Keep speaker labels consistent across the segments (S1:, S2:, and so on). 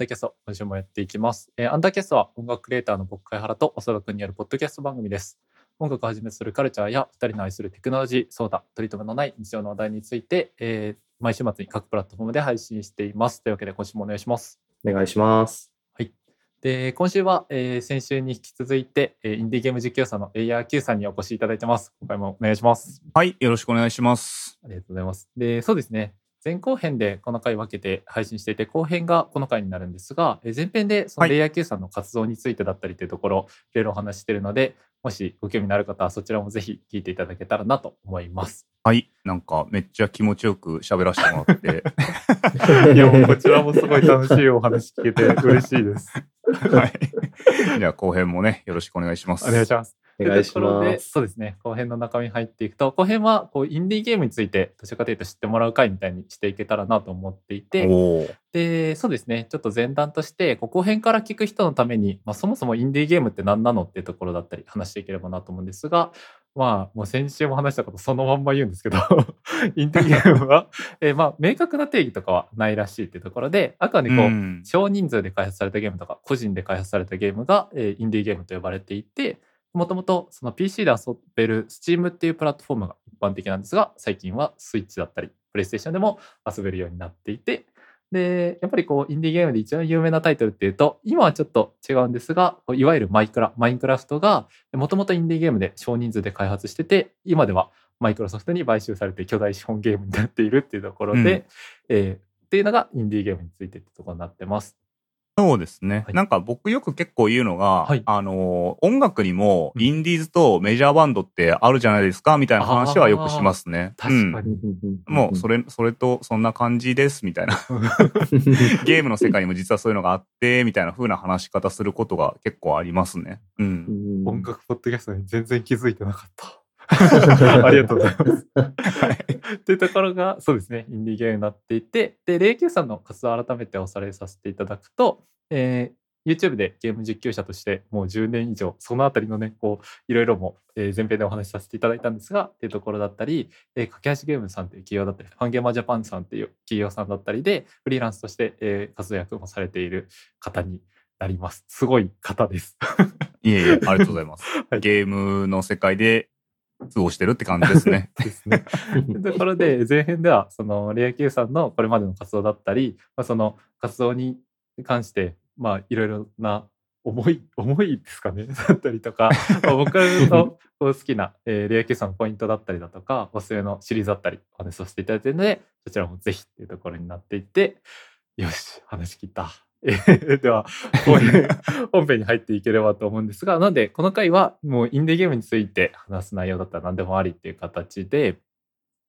S1: ダーキャスト、今週もやっていきます。えーアンダーキャストは音楽クリエイターの僕、貝原と長田君によるポッドキャスト番組です。音楽をはじめするカルチャーや二人の愛するテクノロジー、ソーダ、取り留めのない日常の話題について、えー毎週末に各プラットフォームで配信しています。というわけで今週もお願いします。
S2: お願いします。
S1: で、今週は、えー先週に引き続いて、えーインディーゲーム実況者の ARQ さんにお越しいただいてます。今回もお願いします。
S3: はい、よろしくお願いします。
S1: ありがとうございます。で、そうですね。前後編でこの回分けて配信していて、後編がこの回になるんですが、えー前編でその
S3: はい
S1: レイヤー Q さんの活動についてだったりというところ、いろいろお話ししているので、もしご興味のある方はそちらもぜひ聞いていただけたらなと思います。
S3: はい、なんかめっちゃ気持ちよく喋らせてもらって、
S1: いや、こちらもすごい楽しいお話聞けて嬉しいです。
S3: はい。じゃあ後編もね、よろしくお願いします。
S1: お願いします。
S2: お願いします。
S1: そうですね。後編の中身に入っていくと、後編はこうインディーゲームについて、どちらかというと知ってもらう回みたいにしていけたらなと思っていて、で、そうですね。ちょっと前段として、こう後編から聞く人のために、まあ、そもそもインディーゲームって何なのっていうところだったり話していければなと思うんですが、まあ、もう先週も話したことそのまんま言うんですけど、インディーゲームは、えーまあ、明確な定義とかはないらしいっていうところで、あくまでこう、
S3: うん
S1: 少人数で開発されたゲームとか個人で開発されたゲームが、えーインディーゲームと呼ばれていてもともとその PC で遊べる Steam っていうプラットフォームが一般的なんですが最近は Switch だったり PlayStation でも遊べるようになっていてでやっぱりこうインディーゲームで一番有名なタイトルっていうと今はちょっと違うんですがいわゆるマイクラマインクラフトがもともとインディーゲームで少人数で開発してて今ではマイクロソフトに買収されて巨大資本ゲームになっているっていうところで、
S3: うん
S1: えーっていうのがインディーゲームについてってところになってます。
S3: そうですね、
S1: はい
S3: なんか僕よく結構言うのが、
S1: はい
S3: あのー音楽にも
S1: うん
S3: インディーズとメジャーバンドってあるじゃないですかみたいな話はよくしますね。
S1: 確かに。
S3: うんもうそれ、それとそんな感じですみたいな。ゲームの世界にも実はそういうのがあって、みたいな風な話し方することが結構ありますね。うん。
S1: 音楽ポッドキャストに全然気づいてなかった。ありがとうございます。っていうところが、そうですね、インディーゲームになっていて、で、霊柩さんの活動を改めておさらいさせていただくと、えー YouTube でゲーム実況者としてもう10年以上、そのあたりのね、こう、いろいろも、えー前編でお話しさせていただいたんですが、っていうところだったり、えー、架け橋ゲームさんという企業だったり、ファンゲーマージャパンさんという企業さんだったりで、フリーランスとして、えー活躍もされている方になります。すごい方です。
S3: いえいえ、ありがとうございます。
S1: はい
S3: ゲームの世界で過ごしてるって感じですね。
S1: ですね。ところで前編ではそのレア Q さんのこれまでの活動だったり、まあ、その活動に関してまあいろいろな思い思いですかね？だったりとか、まあ、僕の好きな、えーレア Q さんのポイントだったりだとかおすすめのシリーズだったりお話しさせていただいているのでそちらもぜひっていうところになっていてよし話聞いた。えーでは本編本編に入っていければと思うんですがなんでこの回はもうインディーゲームについて話す内容だったら何でもありっていう形で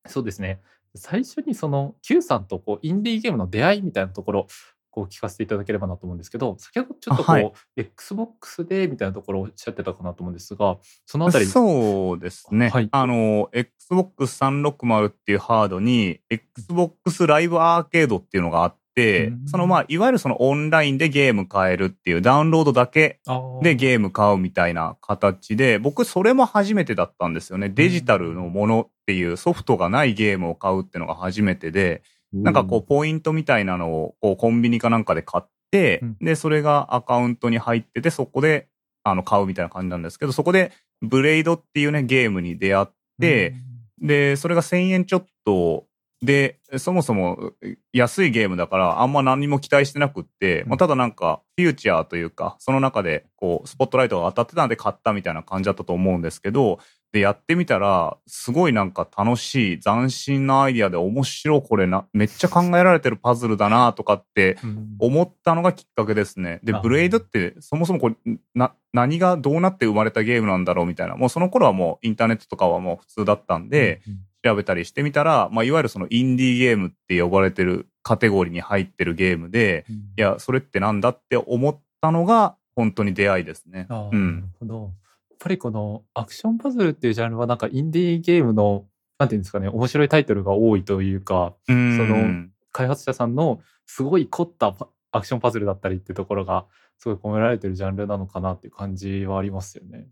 S1: そうですね。最初にその Q さんとこうインディーゲームの出会いみたいなところこう聞かせていただければなと思うんですけど先ほどちょっとこう、
S3: あはい。
S1: XBOX でみたいなところをおっしゃってたかなと思うんですがそのあたり
S3: そうですね。
S1: はい。
S3: あの、Xbox 360っていうハードに Xbox ライブアーケードっていうのがあって
S1: うん、
S3: そのまあ、いわゆるそのオンラインでゲーム買えるっていうダウンロードだけでゲーム買うみたいな形で、僕それも初めてだったんですよね。デジタルのものっていうソフトがないゲームを買うっていうのが初めてで、なんかこう、ポイントみたいなのをこうコンビニかなんかで買って、
S1: うん。
S3: で、それがアカウントに入ってて、そこであの買うみたいな感じなんですけど、そこでブレイドっていうね、ゲームに出会って、で、それが1000円ちょっとで、そもそも安いゲームだからあんま何も期待してなくって、
S1: うん
S3: まあ、ただなんかフューチャーというか、その中でこうスポットライトが当たってたんで買ったみたいな感じだったと思うんですけど、で、やってみたら、すごいなんか楽しい、斬新なアイディアで面白いこれな、めっちゃ考えられてるパズルだなとかって
S1: うん
S3: 思ったのがきっかけですね。で
S1: あ、
S3: ブレイドってそもそもこれ、な、何がどうなって生まれたゲームなんだろうみたいな。もうその頃はもうインターネットとかはもう普通だったんで、
S1: うん
S3: 調べたりしてみたら、まあ、いわゆるそのインディーゲームって呼ばれてるカテゴリーに入ってるゲームで、
S1: うん
S3: いや、それってなんだって思ったのが本当に出会いですね。
S1: あーなる
S3: うん。
S1: ほど。やっぱりこのアクションパズルっていうジャンルはなんかインディーゲームのなんていうんですかね面白いタイトルが多いというか
S3: うん
S1: その開発者さんのすごい凝ったパアクションパズルだったりっていうところがすごい込められてるジャンルなのかなっていう感じはありますよね。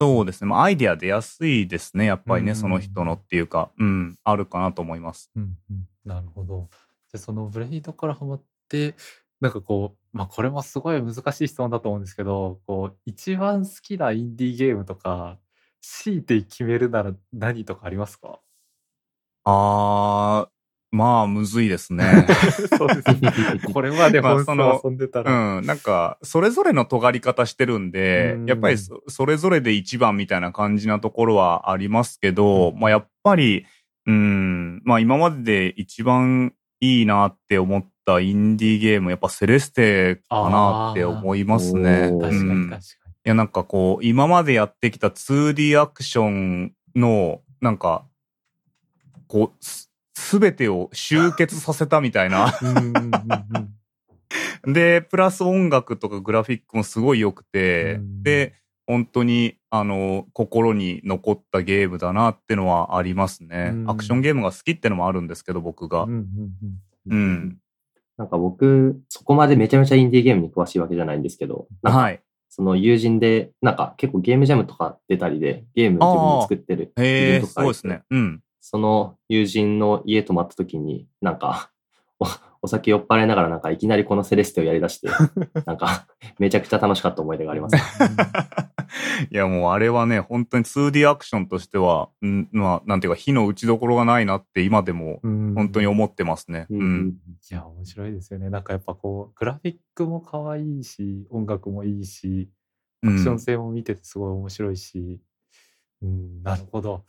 S3: そうですね。まあ、アイデア出やすいですね。やっぱりね、
S1: うん
S3: その人のっていうか、うん、あるかなと思います。
S1: うんうん、なるほど。じゃあそのブレイドからハマってなんかこう、まあこれもすごい難しい質問だと思うんですけど、こう、一番好きなインディーゲームとか、強いて決めるなら何とかありますか？
S3: あー、まあ、むずいですね。
S1: そうですね。これまで
S3: まあ
S1: 本
S3: その
S1: 当遊んでたら。
S3: うん、なんか、それぞれの尖り方してるんで
S1: うん、
S3: やっぱりそそれぞれで一番みたいな感じなところはありますけど、まあやっぱり、うん、まあ今までで一番いいなって思ったインディーゲーム、やっぱセレステかなって思いますね。
S1: 確か
S3: うん
S1: に確か
S3: いや、なんかこう、今までやってきた 2D アクションの、なんか、こう、すすべてを集結させたみたいな。で、プラス音楽とかグラフィックもすごい良くて、
S1: うん
S3: で、本当に、あの、心に残ったゲームだなってのはありますね。
S1: うん
S3: アクションゲームが好きってのもあるんですけど、僕が。
S1: うんうんうん
S3: うん。
S2: なんか僕、そこまでめちゃめちゃインディーゲームに詳しいわけじゃないんですけど、なんか
S3: はい。
S2: その友人で、なんか結構ゲームジャムとか出たりで、ゲーム自分で作ってる友
S3: へえ、
S2: 人とかいて
S3: すごいですね。うん。
S2: その友人の家泊まった時に、なんか、おお酒酔っ払いながらなんかいきなりこのセレステをやり出して、なんかめちゃくちゃ楽しかった思い出があります。
S3: いや、もうあれはね、本当に 2D アクションとしては、んまあ、なんていうか、火の打ちどころがないなって今でも
S1: うん
S3: 本当に思ってますね。
S2: う
S3: うんん。
S2: ん
S1: いや、面白いですよね。なんかやっぱこう、グラフィックも可愛いし、音楽もいいし、アクション性も見ててすごい面白いし、うん、なるほど。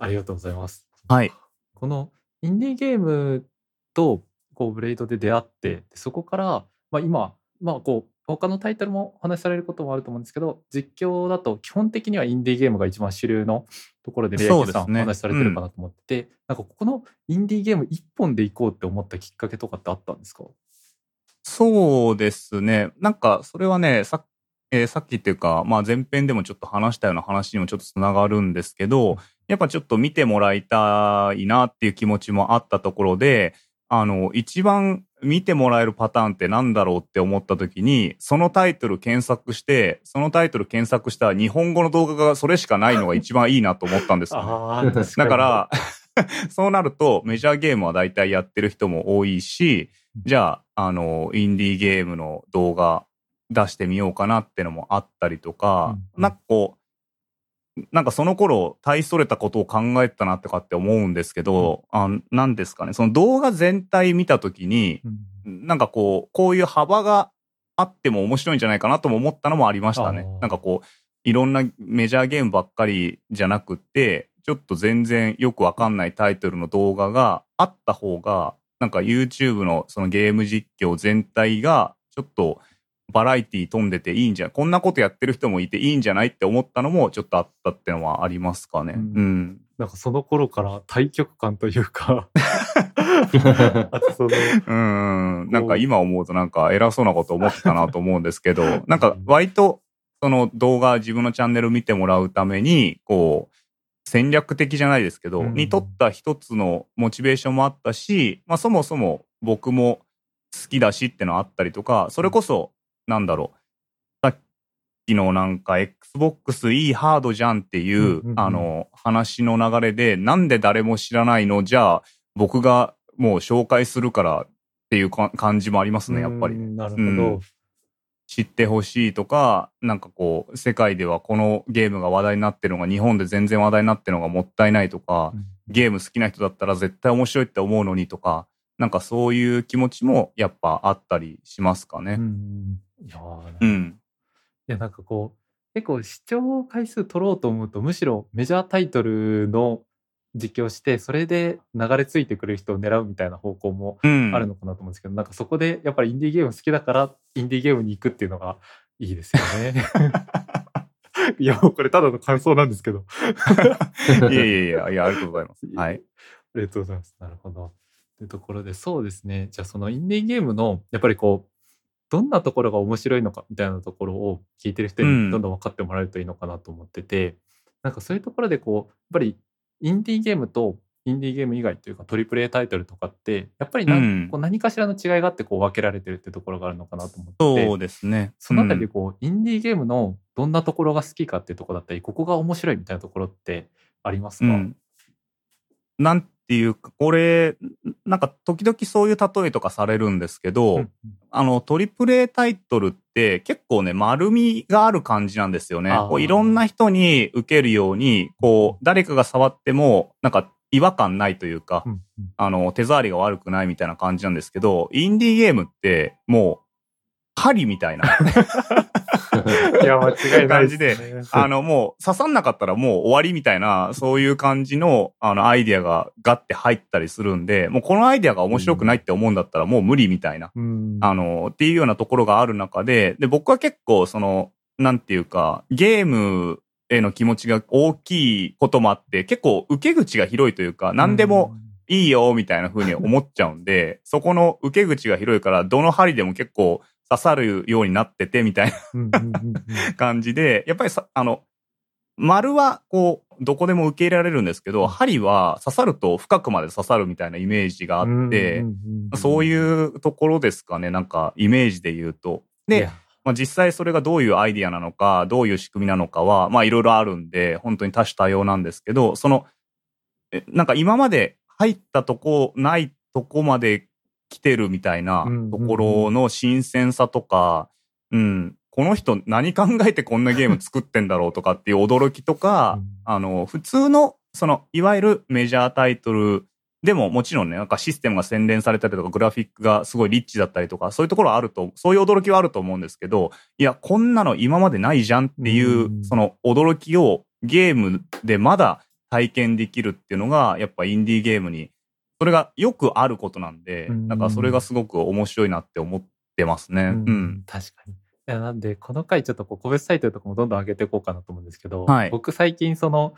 S1: ありがとうございます。
S3: はい。
S1: このインディーゲームとこうブレイドで出会ってでそこから、まあ、今、まあ、こう他のタイトルもお話しされることもあると思うんですけど実況だと基本的にはインディーゲームが一番主流のところでレイさん
S3: ね
S1: 話しされてるかなと思ってて、なんかここのインディーゲーム一本で行こうって思ったきっかけとかってあったんですか？
S3: そうですね。なんか、それはね、さ,、えーさっきっていうか、まあ前編でもちょっと話したような話にもちょっとつながるんですけど、やっぱちょっと見てもらいたいなっていう気持ちもあったところで、あの、一番見てもらえるパターンってなんだろうって思った時に、そのタイトル検索して、そのタイトル検索した日本語の動画がそれしかないのが 一番いいなと思ったんですよ。だから、そうなるとメジャーゲームは大体やってる人も多いし、じゃあ、あの、インディーゲームの動画出してみようかなってのもあったりとか、
S1: うん。
S3: なんかこう、なんかその頃、大それたことを考えてたなとかって思うんですけど、あなんですかね、その動画全体見たときに、
S1: うん。
S3: なんかこう、こういう幅があっても面白いんじゃないかなとも思ったのもありましたね。なんかこう、いろんなメジャーゲームばっかりじゃなくって、ちょっと全然よくわかんないタイトルの動画があった方が、なんか YouTube のそのゲーム実況全体がちょっとバラエティ飛んでていいんじゃこんなことやってる人もいていいんじゃないって思ったのもちょっとあったってのはありますかね。
S1: う
S3: うんん。
S1: なんかその頃から対極感というか あとその
S3: うん。なんか今思うとなんか偉そうなこと思ってたなと思うんですけど、なんか割とその動画自分のチャンネル見てもらうために、こう、戦略的じゃないですけど、
S1: うん
S3: にとった一つのモチベーションもあったし、まあそもそも僕も好きだしってのあったりとか、それこそ、なんだろう、さっきのなんか Xbox いいハードじゃんっていう、
S1: うんうんうん。
S3: あの話の流れで、なんで誰も知らないのじゃあ僕がもう紹介するからっていうか感じもありますね、やっぱり。
S1: なるほど、
S3: うん。知ってほしいとか、なんかこう、世界ではこのゲームが話題になってるのが日本で全然話題になってるのがもったいないとか、ゲーム好きな人だったら絶対面白いって思うのにとか、なんかそういう気持ちもやっぱあったりしますか
S1: う
S3: ね。
S1: んいやー
S3: うん。
S1: いやなんかこう結構視聴回数取ろうと思うとむしろメジャータイトルの実況してそれで流れ着いてくれる人を狙うみたいな方向も
S3: うん。
S1: あるのかなと思うんですけど、なんかそこでやっぱりインディーゲーム好きだからインディーゲームに行くっていうのがいいですよね。いやこれただの感想なんですけど。
S3: いやいやいや、いや、ありがとうございます。はい。
S1: ありがとうございます。なるほど。というところで、そうですね。じゃあ、そのインディーゲームの、やっぱりこう、どんなところが面白いのかみたいなところを聞いてる人
S3: うん
S1: にどんどん分かってもらえるといいのかなと思ってて、なんかそういうところでこう、やっぱりインディーゲームとインディーゲーム以外というかトリプル A タイトルとかって、やっぱり何,、
S3: うん
S1: こう何かしらの違いがあってこう分けられてるってところがあるのかなと思って
S3: そうですね。
S1: そのあたりで
S3: うん
S1: こう、インディーゲームのどんなところが好きかっていうところだったり、ここが面白いみたいなところってありますか、
S3: うん。なんてっていうか、これ、なんか時々そういう例えとかされるんですけど、
S1: うん
S3: あの、トリプル A タイトルって結構ね、丸みがある感じなんですよね。こういろんな人に受けるように、こう、誰かが触っても、なんか違和感ないというか、
S1: うんうん
S3: あの、手触りが悪くないみたいな感じなんですけど、インディーゲームって、もう、針みたいな。
S1: いや、間違いないですね。
S3: あの、もう刺さんなかったらもう終わりみたいな、そういう感じの、あの、アイディアがガッて入ったりするんで、もうこのアイディアが面白くないって思うんだったらもう無理みたいな、
S1: うん
S3: あの、っていうようなところがある中で、で、僕は結構その、なんていうか、ゲームへの気持ちが大きいこともあって、結構受け口が広いというか、何でも、いいよ、みたいな風に思っちゃうんで、そこの受け口が広いから、どの針でも結構刺さるようになってて、みたいな。感じで、やっぱりさ、あの、丸はこう、どこでも受け入れられるんですけど、針は刺さると深くまで刺さるみたいなイメージがあって、そう
S1: う
S3: いうところですかね、なんかイメージで言うと。で
S1: や、
S3: まあ、実際それがどういうアイディアなのか、どういう仕組みなのかは、まあいろいろあるんで、本当に多種多様なんですけど、その、えなんか今まで入ったとこ、ないとこまで来てるみたいな
S1: うん
S3: ところの新鮮さとか、うん、この人何考えてこんなゲーム作ってんだろうとかっていう驚きとか、
S1: うん。
S3: あの、普通の、その、いわゆるメジャータイトルでももちろんね、なんかシステムが洗練されたりとか、グラフィックがすごいリッチだったりとか、そういうところはあると、そういう驚きはあると思うんですけど、いや、こんなの今までないじゃんっていう、
S1: うん。
S3: その驚きをゲームでまだ体験できるっていうのが、やっぱインディーゲームに、それがよくあることなんで、
S1: うん
S3: なんかそれがすごく面白いなって思ってますね。
S1: うん
S3: うん。
S1: 確かに。いやなんで、この回ちょっとこう個別タイトルとかもどんどん上げていこうかなと思うんですけど、
S3: はい
S1: 僕最近その、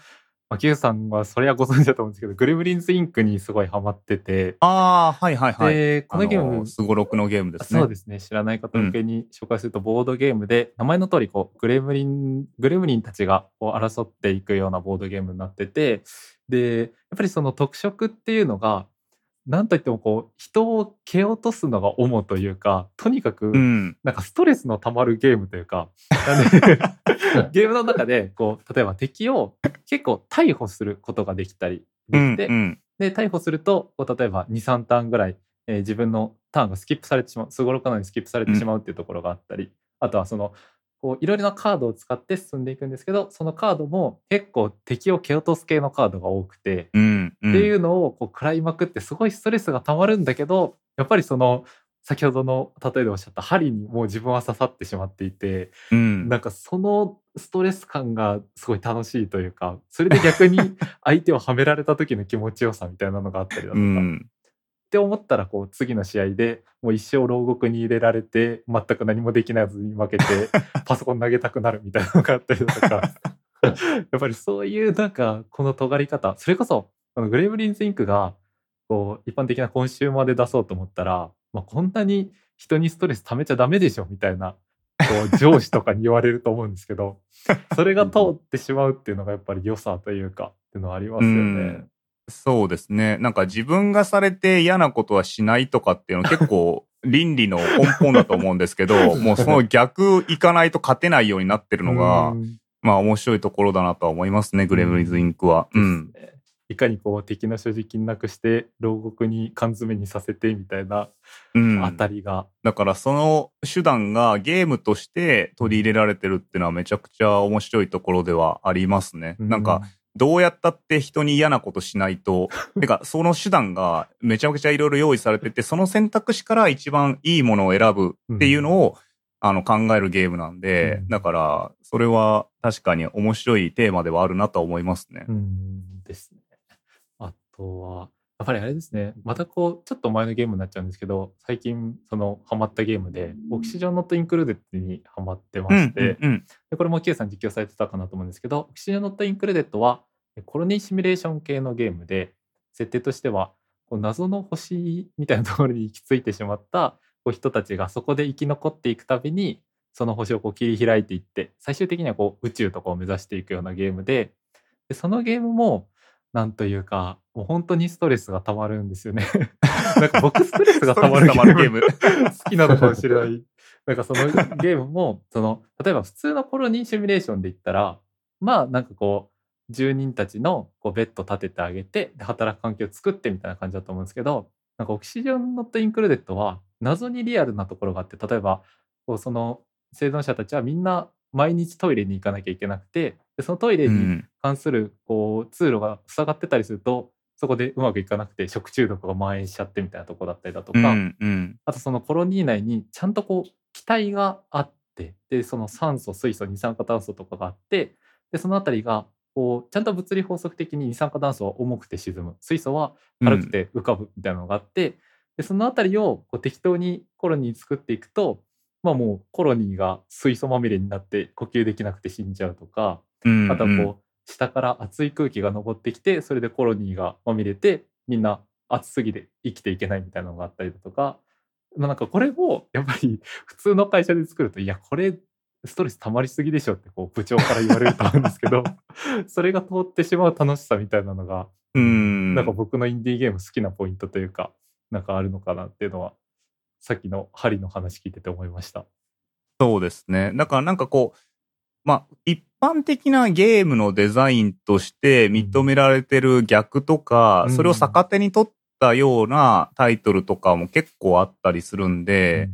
S1: まあ、Q さんはそれはご存知だと思うんですけど、グレムリンズインクにすごいハマってて、
S3: ああ、はいはいはい。
S1: で、このゲーム、
S3: すごろくのゲームですね。
S1: そうですね。知らない方向けに紹介すると、ボードゲームで、名前の通り、こう、グレムリン、グレムリンたちがこう争っていくようなボードゲームになってて、で、やっぱりその特色っていうのが、なんといってもこう、人を蹴落とすのが主というか、とにかく、
S3: うん。
S1: なんかストレスの溜まるゲームというか、なんでゲームの中で、こう、例えば敵を結構逮捕することができたりできて、
S3: うんうん
S1: で、逮捕すると、こう例えば2、3ターンぐらい、えー自分のターンがスキップされてしまう、すごろくなのにスキップされてしまうっていうところがあったり、あとはその、こういろいろなカードを使って進んでいくんですけど、そのカードも結構敵を蹴落とす系のカードが多くて、
S3: うん。うん
S1: っていうのをこう食らいまくってすごいストレスがたまるんだけどやっぱりその先ほどの例えでおっしゃった針にもう自分は刺さってしまっていて、
S3: うん。
S1: なんかそのストレス感がすごい楽しいというかそれで逆に相手をはめられた時の気持ちよさみたいなのがあったりだとか、
S3: うん。
S1: って思ったらこう次の試合でもう一生牢獄に入れられて全く何もできないずに負けて パソコン投げたくなるみたいなのがあったりだとか やっぱりそういうなんかこの尖り方それこそこのグレーブリンズインクがこう一般的なコンシューマーで出そうと思ったら、まあ、こんなに人にストレス溜めちゃダメでしょみたいなこう 上司とかに言われると思うんですけどそれが通ってしまうっていうのがやっぱり良さというかっていうのはありますよね。
S3: うんそうですね。なんか自分がされて嫌なことはしないとかっていうの結構 倫理の根本だと思うんですけど、もうその逆いかないと勝てないようになってるのが、
S1: うん
S3: まあ面白いところだなとは思いますね、グレムリンズインクは。うん。
S1: いかにこう敵の所持金なくして牢獄に缶詰にさせてみたいな
S3: うん。
S1: あたりが、
S3: だからその手段がゲームとして取り入れられてるっていうのはめちゃくちゃ面白いところではありますね。なんか、どうやったって人に嫌なことしないと、てかその手段がめちゃくちゃいろいろ用意されてて、その選択肢から一番いいものを選ぶっていうのを、あの考えるゲームなんで、
S1: うん
S3: だからそれは確かに面白いテーマではあるなとは思いますね。
S1: うんですね。あとは、やっぱりあれですね、またこう、ちょっと前のゲームになっちゃうんですけど、最近、その、ハマったゲームで、 Oxygen Not Includedにハマってまして、でこれも Q さん実況されてたかなと思うんですけど、オキシジョンノットインクルーデッドは、コロニーシミュレーション系のゲームで、設定としては、こう謎の星みたいなところに行き着いてしまったこう人たちがそこで生き残っていくために、その星をこう切り開いていって、最終的にはこう宇宙とかを目指していくようなゲームで、でそのゲームも、なんというか、もう本当にストレスがたまるんですよね。なんか僕ストレスがたまる
S3: ゲーム
S1: 好きなのかもしれない。なんかそのゲームも、その、例えば普通のコロニーシミュレーションで言ったら、まあなんかこう、住人たちのこうベッド立ててあげてで働く環境を作ってみたいな感じだと思うんですけどなんかオキシジョン・ノット・インクルーデッドは謎にリアルなところがあって例えばこうその生存者たちはみんな毎日トイレに行かなきゃいけなくてでそのトイレに
S3: うん。
S1: 関するこう通路が塞がってたりするとそこでうまくいかなくて食中毒が蔓延しちゃってみたいなとこだったりだとか、
S3: うん。うん。
S1: あとそのコロニー内にちゃんとこう気体があってでその酸素水素二酸化炭素とかがあってでそのあたりがこうちゃんと物理法則的に二酸化炭素は重くて沈む水素は軽くて浮かぶみたいなのがあって、でそのあたりをこう適当にコロニー作っていくとまあもうコロニーが水素まみれになって呼吸できなくて死んじゃうとか、
S3: うん。
S1: あとはこう下から熱い空気が上ってきてそれでコロニーがまみれてみんな暑すぎて生きていけないみたいなのがあったりだとか、まあ、なんかこれをやっぱり 普通の会社で作るといやこれストレス溜まりすぎでしょってこう部長から言われると思うんですけど それが通ってしまう楽しさみたいなのが、
S3: うん。
S1: なんか僕のインディーゲーム好きなポイントというかなんかあるのかなっていうのはさっきの針の話聞いてて思いました。
S3: そうですね。だからなんかこう、まあ、一般的なゲームのデザインとして認められてる逆とか、
S1: うん。
S3: それを逆手に取ったようなタイトルとかも結構あったりするんで、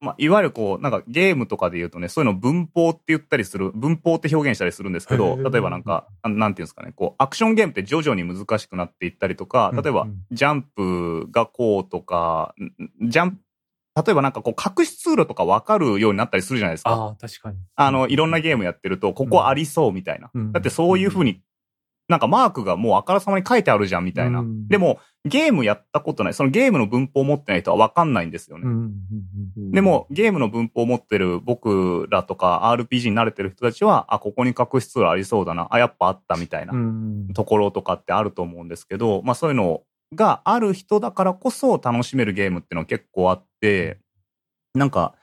S3: まあ、いわゆるこう、なんかゲームとかで言うとね、そういうの文法って言ったりする、文法って表現したりするんですけど、例えばなんか、あなんていうんですかね、こう、アクションゲームって徐々に難しくなっていったりとか、例えば
S1: うん。うん、
S3: ジャンプがこうとか、んジャンプ、例えばなんかこう、隠し通路とか分かるようになったりするじゃないですか。
S1: ああ確かに。
S3: あの、いろんなゲームやってると、ここありそうみたいな。
S1: うん
S3: だってそういうふうに、なんかマークがもうあからさまに書いてあるじゃんみたいな。
S1: うん
S3: でも、ゲームやったことない、そのゲームの文法を持ってない人は分かんないんですよね。
S1: うん
S3: でも、ゲームの文法を持ってる僕らとか RPG に慣れてる人たちは、あ、ここに隠し通路ありそうだな。あ、やっぱあったみたいな
S1: うん
S3: ところとかってあると思うんですけど、まあそういうのがある人だからこそ楽しめるゲームっていうのは結構あって、なんか、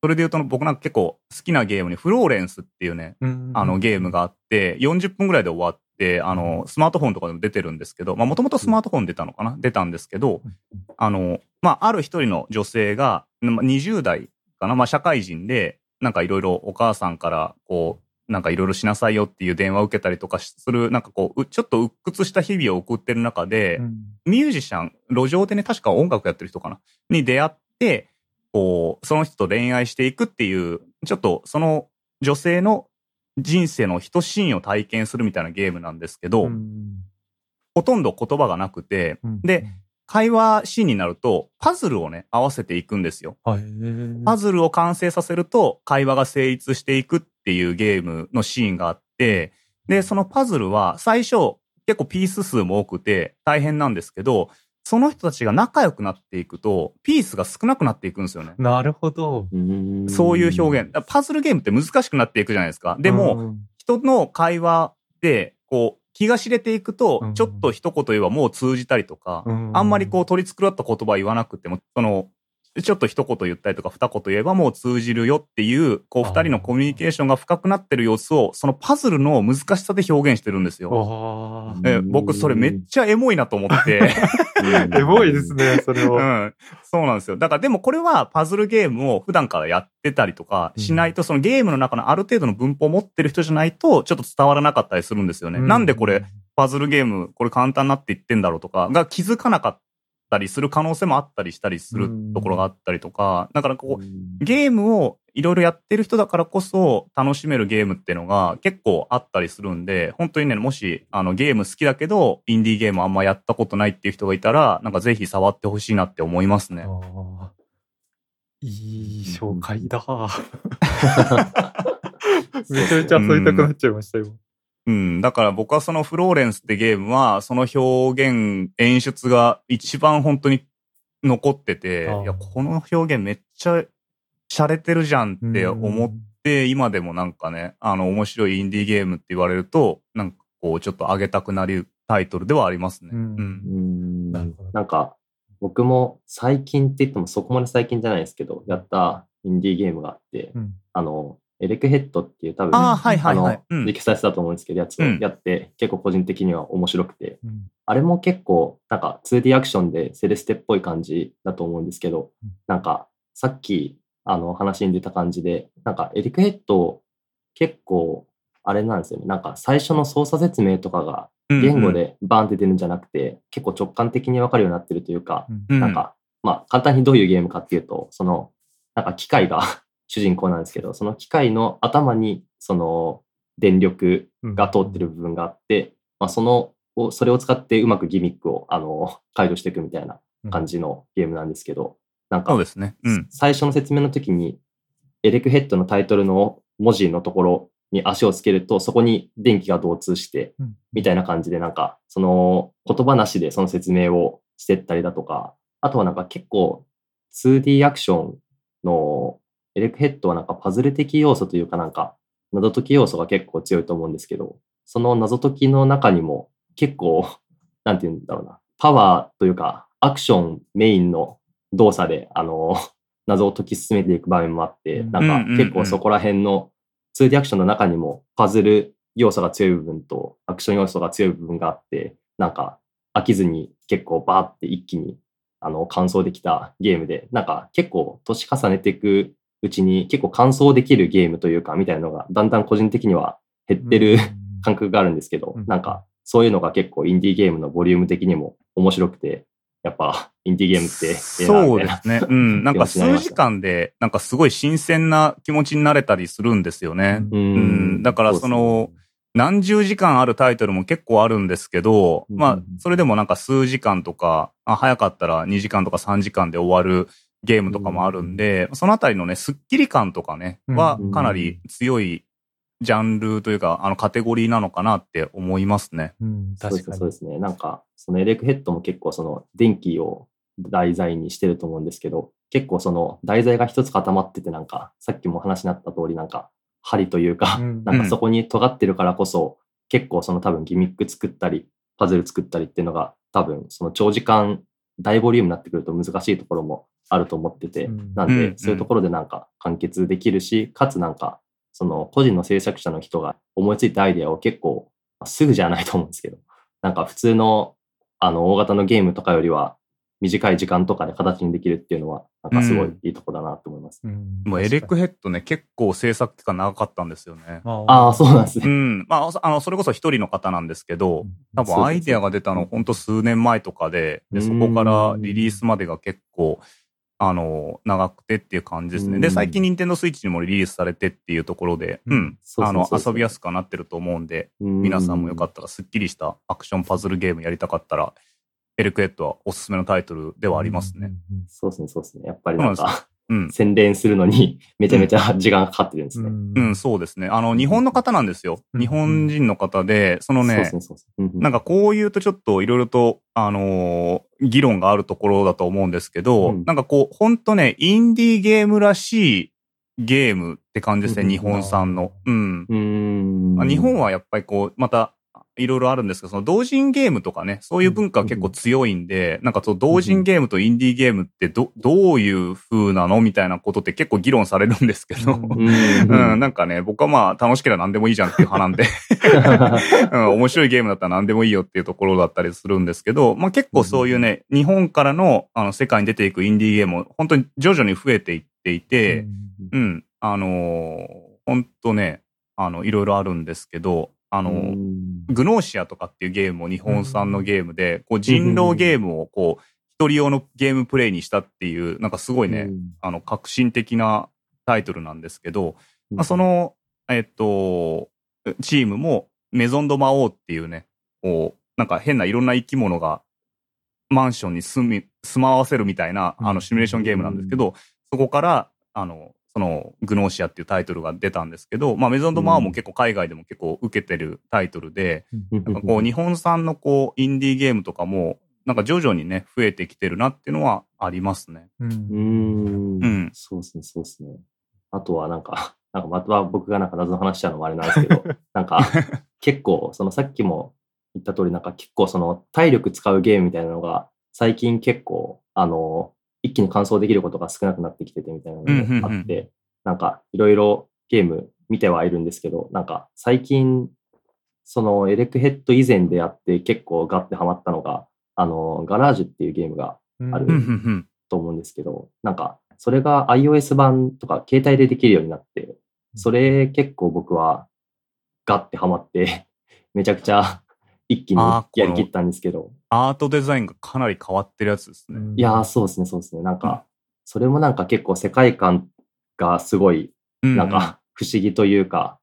S3: それで言うと僕なんか結構好きなゲームにフローレンスっていうね、
S1: うん
S3: あのゲームがあって、40分ぐらいで終わって、あの、スマートフォンとかでも出てるんですけど、まあもともとスマートフォン出たのかな？出たんですけど、あの、まあある一人の女性が、まあ20代かな？まあ社会人で、なんかいろいろお母さんから、こう、なんかいろいろしなさいよっていう電話を受けたりとかする、なんかこう、うちょっと鬱屈した日々を送ってる中で、
S1: うん。
S3: ミュージシャン、路上でね、確か音楽やってる人かな？に出会って、こう、その人と恋愛していくっていう、ちょっとその女性の人生の一シーンを体験するみたいなゲームなんですけど、
S1: うん。
S3: ほとんど言葉がなくて、
S1: うん
S3: で、会話シーンになると、パズルをね、合わせていくんですよ。
S1: はい。
S3: パズルを完成させると、会話が成立していくっていうゲームのシーンがあって、で、そのパズルは最初、結構ピース数も多くて大変なんですけど、その人たちが仲良くなっていくと、ピースが少なくなっていくんですよね。
S1: なるほど。
S2: うん
S3: そういう表現。パズルゲームって難しくなっていくじゃないですか。でも、
S1: うん、
S3: 人の会話で、こう、気が知れていくと
S1: うん、
S3: ちょっと一言言えばもう通じたりとか、
S1: うん
S3: あんまりこう取り繕った言葉言わなくても、その、ちょっと一言言ったりとか二言言えばもう通じるよっていう、こう二人のコミュニケーションが深くなってる様子を、そのパズルの難しさで表現してるんですよ。え僕それめっちゃエモいなと思って。
S1: エモいですね、それ
S3: う
S1: を。
S3: ん。そうなんですよ。だからでもこれはパズルゲームを普段からやってたりとかしないと、そのゲームの中のある程度の文法を持ってる人じゃないと、ちょっと伝わらなかったりするんですよね。なんでこれ、パズルゲーム、これ簡単になっていってんだろうとか、が気づかなかったりする可能性もあったりしたりするところがあったりとか、だからこう、ゲームをいろいろやってる人だからこそ楽しめるゲームっていうのが結構あったりするんで、本当にね、もしあのゲーム好きだけど、インディーゲームあんまやったことないっていう人がいたら、なんかぜひ触ってほしいなって思いますね。
S1: いい紹介だ。めちゃめちゃ遊びたくなっちゃいましたよ。
S3: うん。だから僕はそのフローレンスってゲームは、その表現、演出が一番本当に残ってて、いや、この表現めっちゃ洒落てるじゃんって思っ
S1: うん
S3: て、今でもなんかね、あの、面白いインディーゲームって言われると、なんかこう、ちょっと上げたくなるタイトルではありますね。
S1: う
S3: ん。
S1: なるほど。
S2: なんか、僕も最近って言ってもそこまで最近じゃないですけど、やったインディーゲームがあって、
S1: うん。
S2: あの、エレクヘッドっていう多分、
S3: ああ、はいはいはい。
S2: あの、
S3: うん。
S2: リクサイスだと思うんですけど、やつを
S3: うん。
S2: やって、結構個人的には面白くて、
S1: うん。
S2: あれも結構、なんか 2D アクションでセレステっぽい感じだと思うんですけど
S1: うん、
S2: なんか、さっき、あの、話に出た感じで、なんかエリクヘッド、結構、あれなんですよね。なんか最初の操作説明とかが言語でバーンって出るんじゃなくて、結構直感的にわかるようになってるというか、
S3: うん。
S2: なんか、まあ簡単にどういうゲームかっていうと、その、なんか機械が主人公なんですけど、その機械の頭にその電力が通ってる部分があって、まあその、をそれを使ってうまくギミックをあの解除していくみたいな感じのゲームなんですけど、なんか
S3: そうですね。うん。
S2: 最初の説明の時に、エレクヘッドのタイトルの文字のところに足をつけると、そこに電気が導通して、みたいな感じで、なんか、その言葉なしでその説明をしてったりだとか、あとはなんか結構 2D アクションのエレクヘッドはなんかパズル的要素というかなんか謎解き要素が結構強いと思うんですけど、その謎解きの中にも結構、なんて言うんだろうな、パワーというかアクションメインの動作で、あの、謎を解き進めていく場面もあって、なんか結構そこら辺の 2D アクションの中にもパズル要素が強い部分とアクション要素が強い部分があって、なんか飽きずに結構バーって一気にあの完走できたゲームで、なんか結構年重ねていくうちに結構完走できるゲームというかみたいなのがだんだん個人的には減ってる 感覚があるんですけど、
S1: うん
S2: なんかそういうのが結構インディーゲームのボリューム的にも面白くて、やっぱ インディーゲームって。
S3: そうですね。うん。なんか数時間で、なんかすごい新鮮な気持ちになれたりするんですよね。
S2: う
S3: うんだからその、何十時間あるタイトルも結構あるんですけど、
S2: うん
S3: まあ、それでもなんか数時間とか、あ早かったら2時間とか3時間で終わるゲームとかもあるんで、そのあたりのね、スッキリ感とかね、
S1: うん
S3: はかなり強いジャンルというか、あのカテゴリーなのかなって思いますね。
S1: うん、確かに。
S2: ねそうですね。なんか、そのエレクヘッドも結構その電気を題材にしてると思うんですけど、結構その題材が一つ固まってて、なんか、さっきも話になった通り、なんか、針というか、
S1: うん
S2: なんかそこに尖ってるからこそ、結構その多分ギミック作ったり、パズル作ったりっていうのが、多分その長時間、大ボリュームになってくると難しいところもあると思ってて、
S1: うん。
S2: なんで、
S3: うん
S2: そういうところでなんか完結できるし、かつなんか、その個人の制作者の人が思いついたアイデアを結構、まあすぐじゃないと思うんですけど、なんか普通のあの大型のゲームとかよりは短い時間とかで形にできるっていうのは、なんかすごいいいとこだなと思います。
S1: うん。
S3: もうエレクヘッドね、結構制作期間長かったんですよね。
S2: ああ、そうなんですね。
S3: うん。まあ、あの、それこそ一人の方なんですけど、多分アイデアが出たのほん。と数年前とかで、で、そこからリリースまでが結構、あの、長くてっていう感じですね。で、
S2: うん。
S3: 最近任天堂スイッチにもリリースされてっていうところで、
S1: う
S3: うんあの、遊びやすくはなってると思うんで、
S2: 皆
S3: 皆さんもよかったらスッキリしたアクションパズルゲームやりたかったら、エレクエットはおすすめのタイトルではありますね。。
S2: そうですね、そうですね。やっぱりなんか、
S3: うん。
S2: 洗練するのに めちゃめちゃ時間がかかってるんですね。
S3: うん、そうですね。あの、日本の方なんですよ。
S1: うん
S3: 日本人の方で、そのね。なんかこう言うとちょっといろいろと、あのー議論があるところだと思うんですけど、
S2: うん
S3: なんかこう、ほんとね、インディーゲームらしいゲームって感じですね、
S2: うん
S3: 日本産の。うん。
S2: うーん。
S3: まあ日本はやっぱりこう、また、いろいろあるんですけど、その同人ゲームとかね、そういう文化は結構強いんで、なんかその同人ゲームとインディーゲームってど、どういう風なのみたいなことって結構議論されるんですけど、
S1: うん
S3: なんかね、僕はまあ楽しければ何でもいいじゃんっていう派なんで、うん、面白いゲームだったら何でもいいよっていうところだったりするんですけど、まあ結構そういうね、日本からのあの世界に出ていくインディーゲームも本当に徐々に増えていっていて、うん、あのー、本当ね、あの、いろいろあるんですけど、あのー、グノーシアとかっていうゲームも日本産のゲームで、こう人狼ゲームをこう、一人用のゲームプレイにしたっていう、なんかすごいね、あの、革新的なタイトルなんですけど、まあ、その、えっと、チームもメゾンド魔王っていうね、こう、なんか変ないろんな生き物がマンションに住み、住まわせるみたいな、あの、シミュレーションゲームなんですけど、そこから、あの、その、グノーシアっていうタイトルが出たんですけど、まあ、メゾンド魔王も結構海外でも結構受けてるタイトルで、なんかこう、日本産のこう、インディーゲームとかも、なんか徐々にね、増えてきてるなっていうのはありますね。
S1: う。
S2: うん
S3: うん
S2: ん。そうですね、そうですね。あとはなんか、なんかまた僕がなんか謎の話しちゃうのもあれなんですけど、なんか結構、そのさっきも言った通り、なんか結構その体力使うゲームみたいなのが最近結構、あの、一気に完走できることが少なくなってきててみたいなの
S3: うんうんうん
S2: もあって、なんかいろいろゲーム見てはいるんですけど、なんか最近、そのエレクヘッド以前でやって結構ガッてハマったのが、あの、ガラージュっていうゲームがある。と思うんですけど、なんか、それが iOS 版とか携帯でできるようになって、それ結構僕はガッてハマって、めちゃくちゃ一気にやりきったんですけど。
S3: アートデザインがかなり変わってるやつですね。
S2: いやー、そうですね、そうですね。なんか、それもなんか結構世界観がすごい、
S3: うん
S2: なんか不思議というか、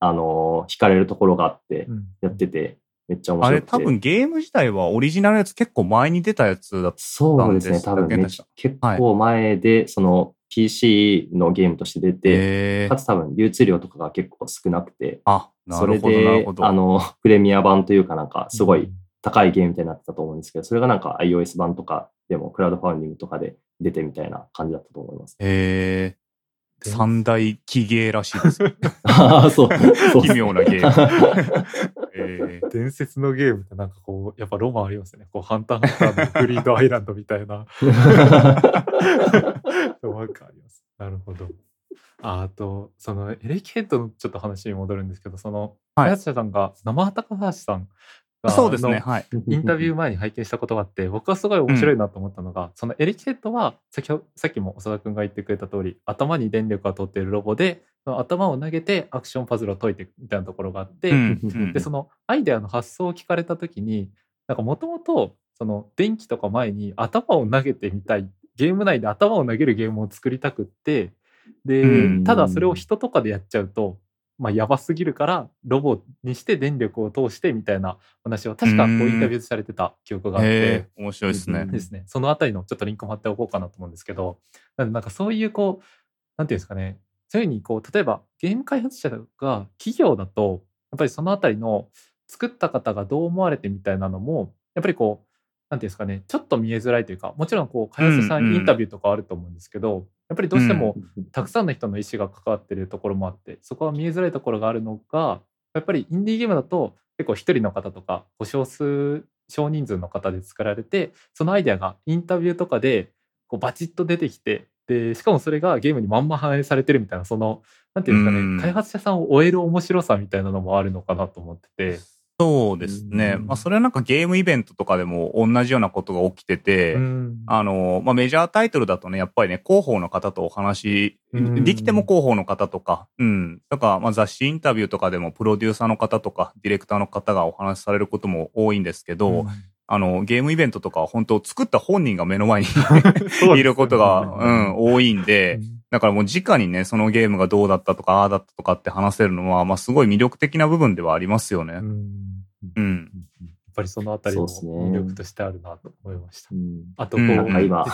S2: あのー惹かれるところがあって
S1: う、ん
S2: やってて、めっちゃ面
S3: あ
S2: 白くて。
S3: れ多分ゲーム自体はオリジナルのやつ結構前に出たやつだった。
S2: そうですね、
S3: なんです
S2: 多分めっちゃ
S3: だ
S2: 結構前で、その PC のゲームとして出て、かつ多分流通量とかが結構少なくて、
S3: あ、な
S2: それ
S3: るほど、なる
S2: で
S3: ほ、ど。
S2: あの、プレミア版というかなんか、すごい高いゲームみたいになってたと思うんですけど、それがなんか iOS 版とかでもクラウドファンディングとかで出てみたいな感じだったと思います。
S3: へー三大奇芸らしいです。
S2: ああ、そう。そう
S3: 奇妙なゲーム。えー
S1: 伝説のゲームってなんかこう、やっぱロマンありますよね。こう、ハンターハンターのグリードアイランドみたいな。ロマン感あります。なるほど。ああと、そのエレキヘッドのちょっと話に戻るんですけど、その、
S3: はい
S1: 開発者さんが、生畑高橋さんが、
S3: そうですね、
S1: の
S3: はい。
S1: インタビュー前に拝見したことがあって、僕はすごい面白いなと思ったのが、そのエレキヘッドは先さっきも長田くんが言ってくれた通り、頭に電力が通っているロボで、頭を投げてアクションパズルを解いていくみたいなところがあって、
S3: うんうん。
S1: で、そのアイデアの発想を聞かれた時に、なんかもともと、その電気とか前に頭を投げてみたい、ゲーム内で頭を投げるゲームを作りたくって、で、
S3: うん。
S1: ただそれを人とかでやっちゃうと、まあ、やばすぎるからロボにして電力を通してみたいな話を確かこう
S3: うん
S1: インタビューされてた記憶があって、
S3: 面白いですね。
S1: ですね、そのあたりのちょっとリンクも貼っておこうかなと思うんですけど、なんかそういうこう、なんていうんですかね、そういうふうにこう、例えばゲーム開発者が企業だと、やっぱりそのあたりの作った方がどう思われてみたいなのも、やっぱりこう、なんていうんですかね、ちょっと見えづらいというか、もちろんこう、開発者さ
S3: うんうん。
S1: んインタビューとかあると思うんですけど、やっぱりどうしてもたくさんの人の意思が関わってるところもあってそこは見えづらいところがあるのがやっぱりインディーゲームだと結構一人の方とかご少数少人数の方で作られてそのアイデアがインタビューとかでこうバチッと出てきてでしかもそれがゲームにまんま反映されてるみたいなそのなんていうんですかね、
S3: うん
S1: 開発者さんを終える面白さみたいなのもあるのかなと思ってて。
S3: そうですね。
S1: うん。
S3: まあ、それはなんかゲームイベントとかでも同じようなことが起きてて、
S1: うん。
S3: あの、まあ、メジャータイトルだとね、やっぱりね、広報の方とお話、
S1: うん。
S3: できても広報の方とか、うん。だから、まあ、雑誌インタビューとかでもプロデューサーの方とか、ディレクターの方がお話しされることも多いんですけど、あの、ゲームイベントとかは本当作った本人が目の前に いることが、うん、多いんで、だからもう直にね、そのゲームがどうだったとか、ああだったとかって話せるのは、まあ、すごい魅力的な部分ではありますよね。
S1: うん
S3: うん。
S1: やっぱりそのあたりも
S2: そうっすね
S1: 魅力としてあるなと思いました。
S2: うん
S1: あとこう、
S3: うん
S2: なんか今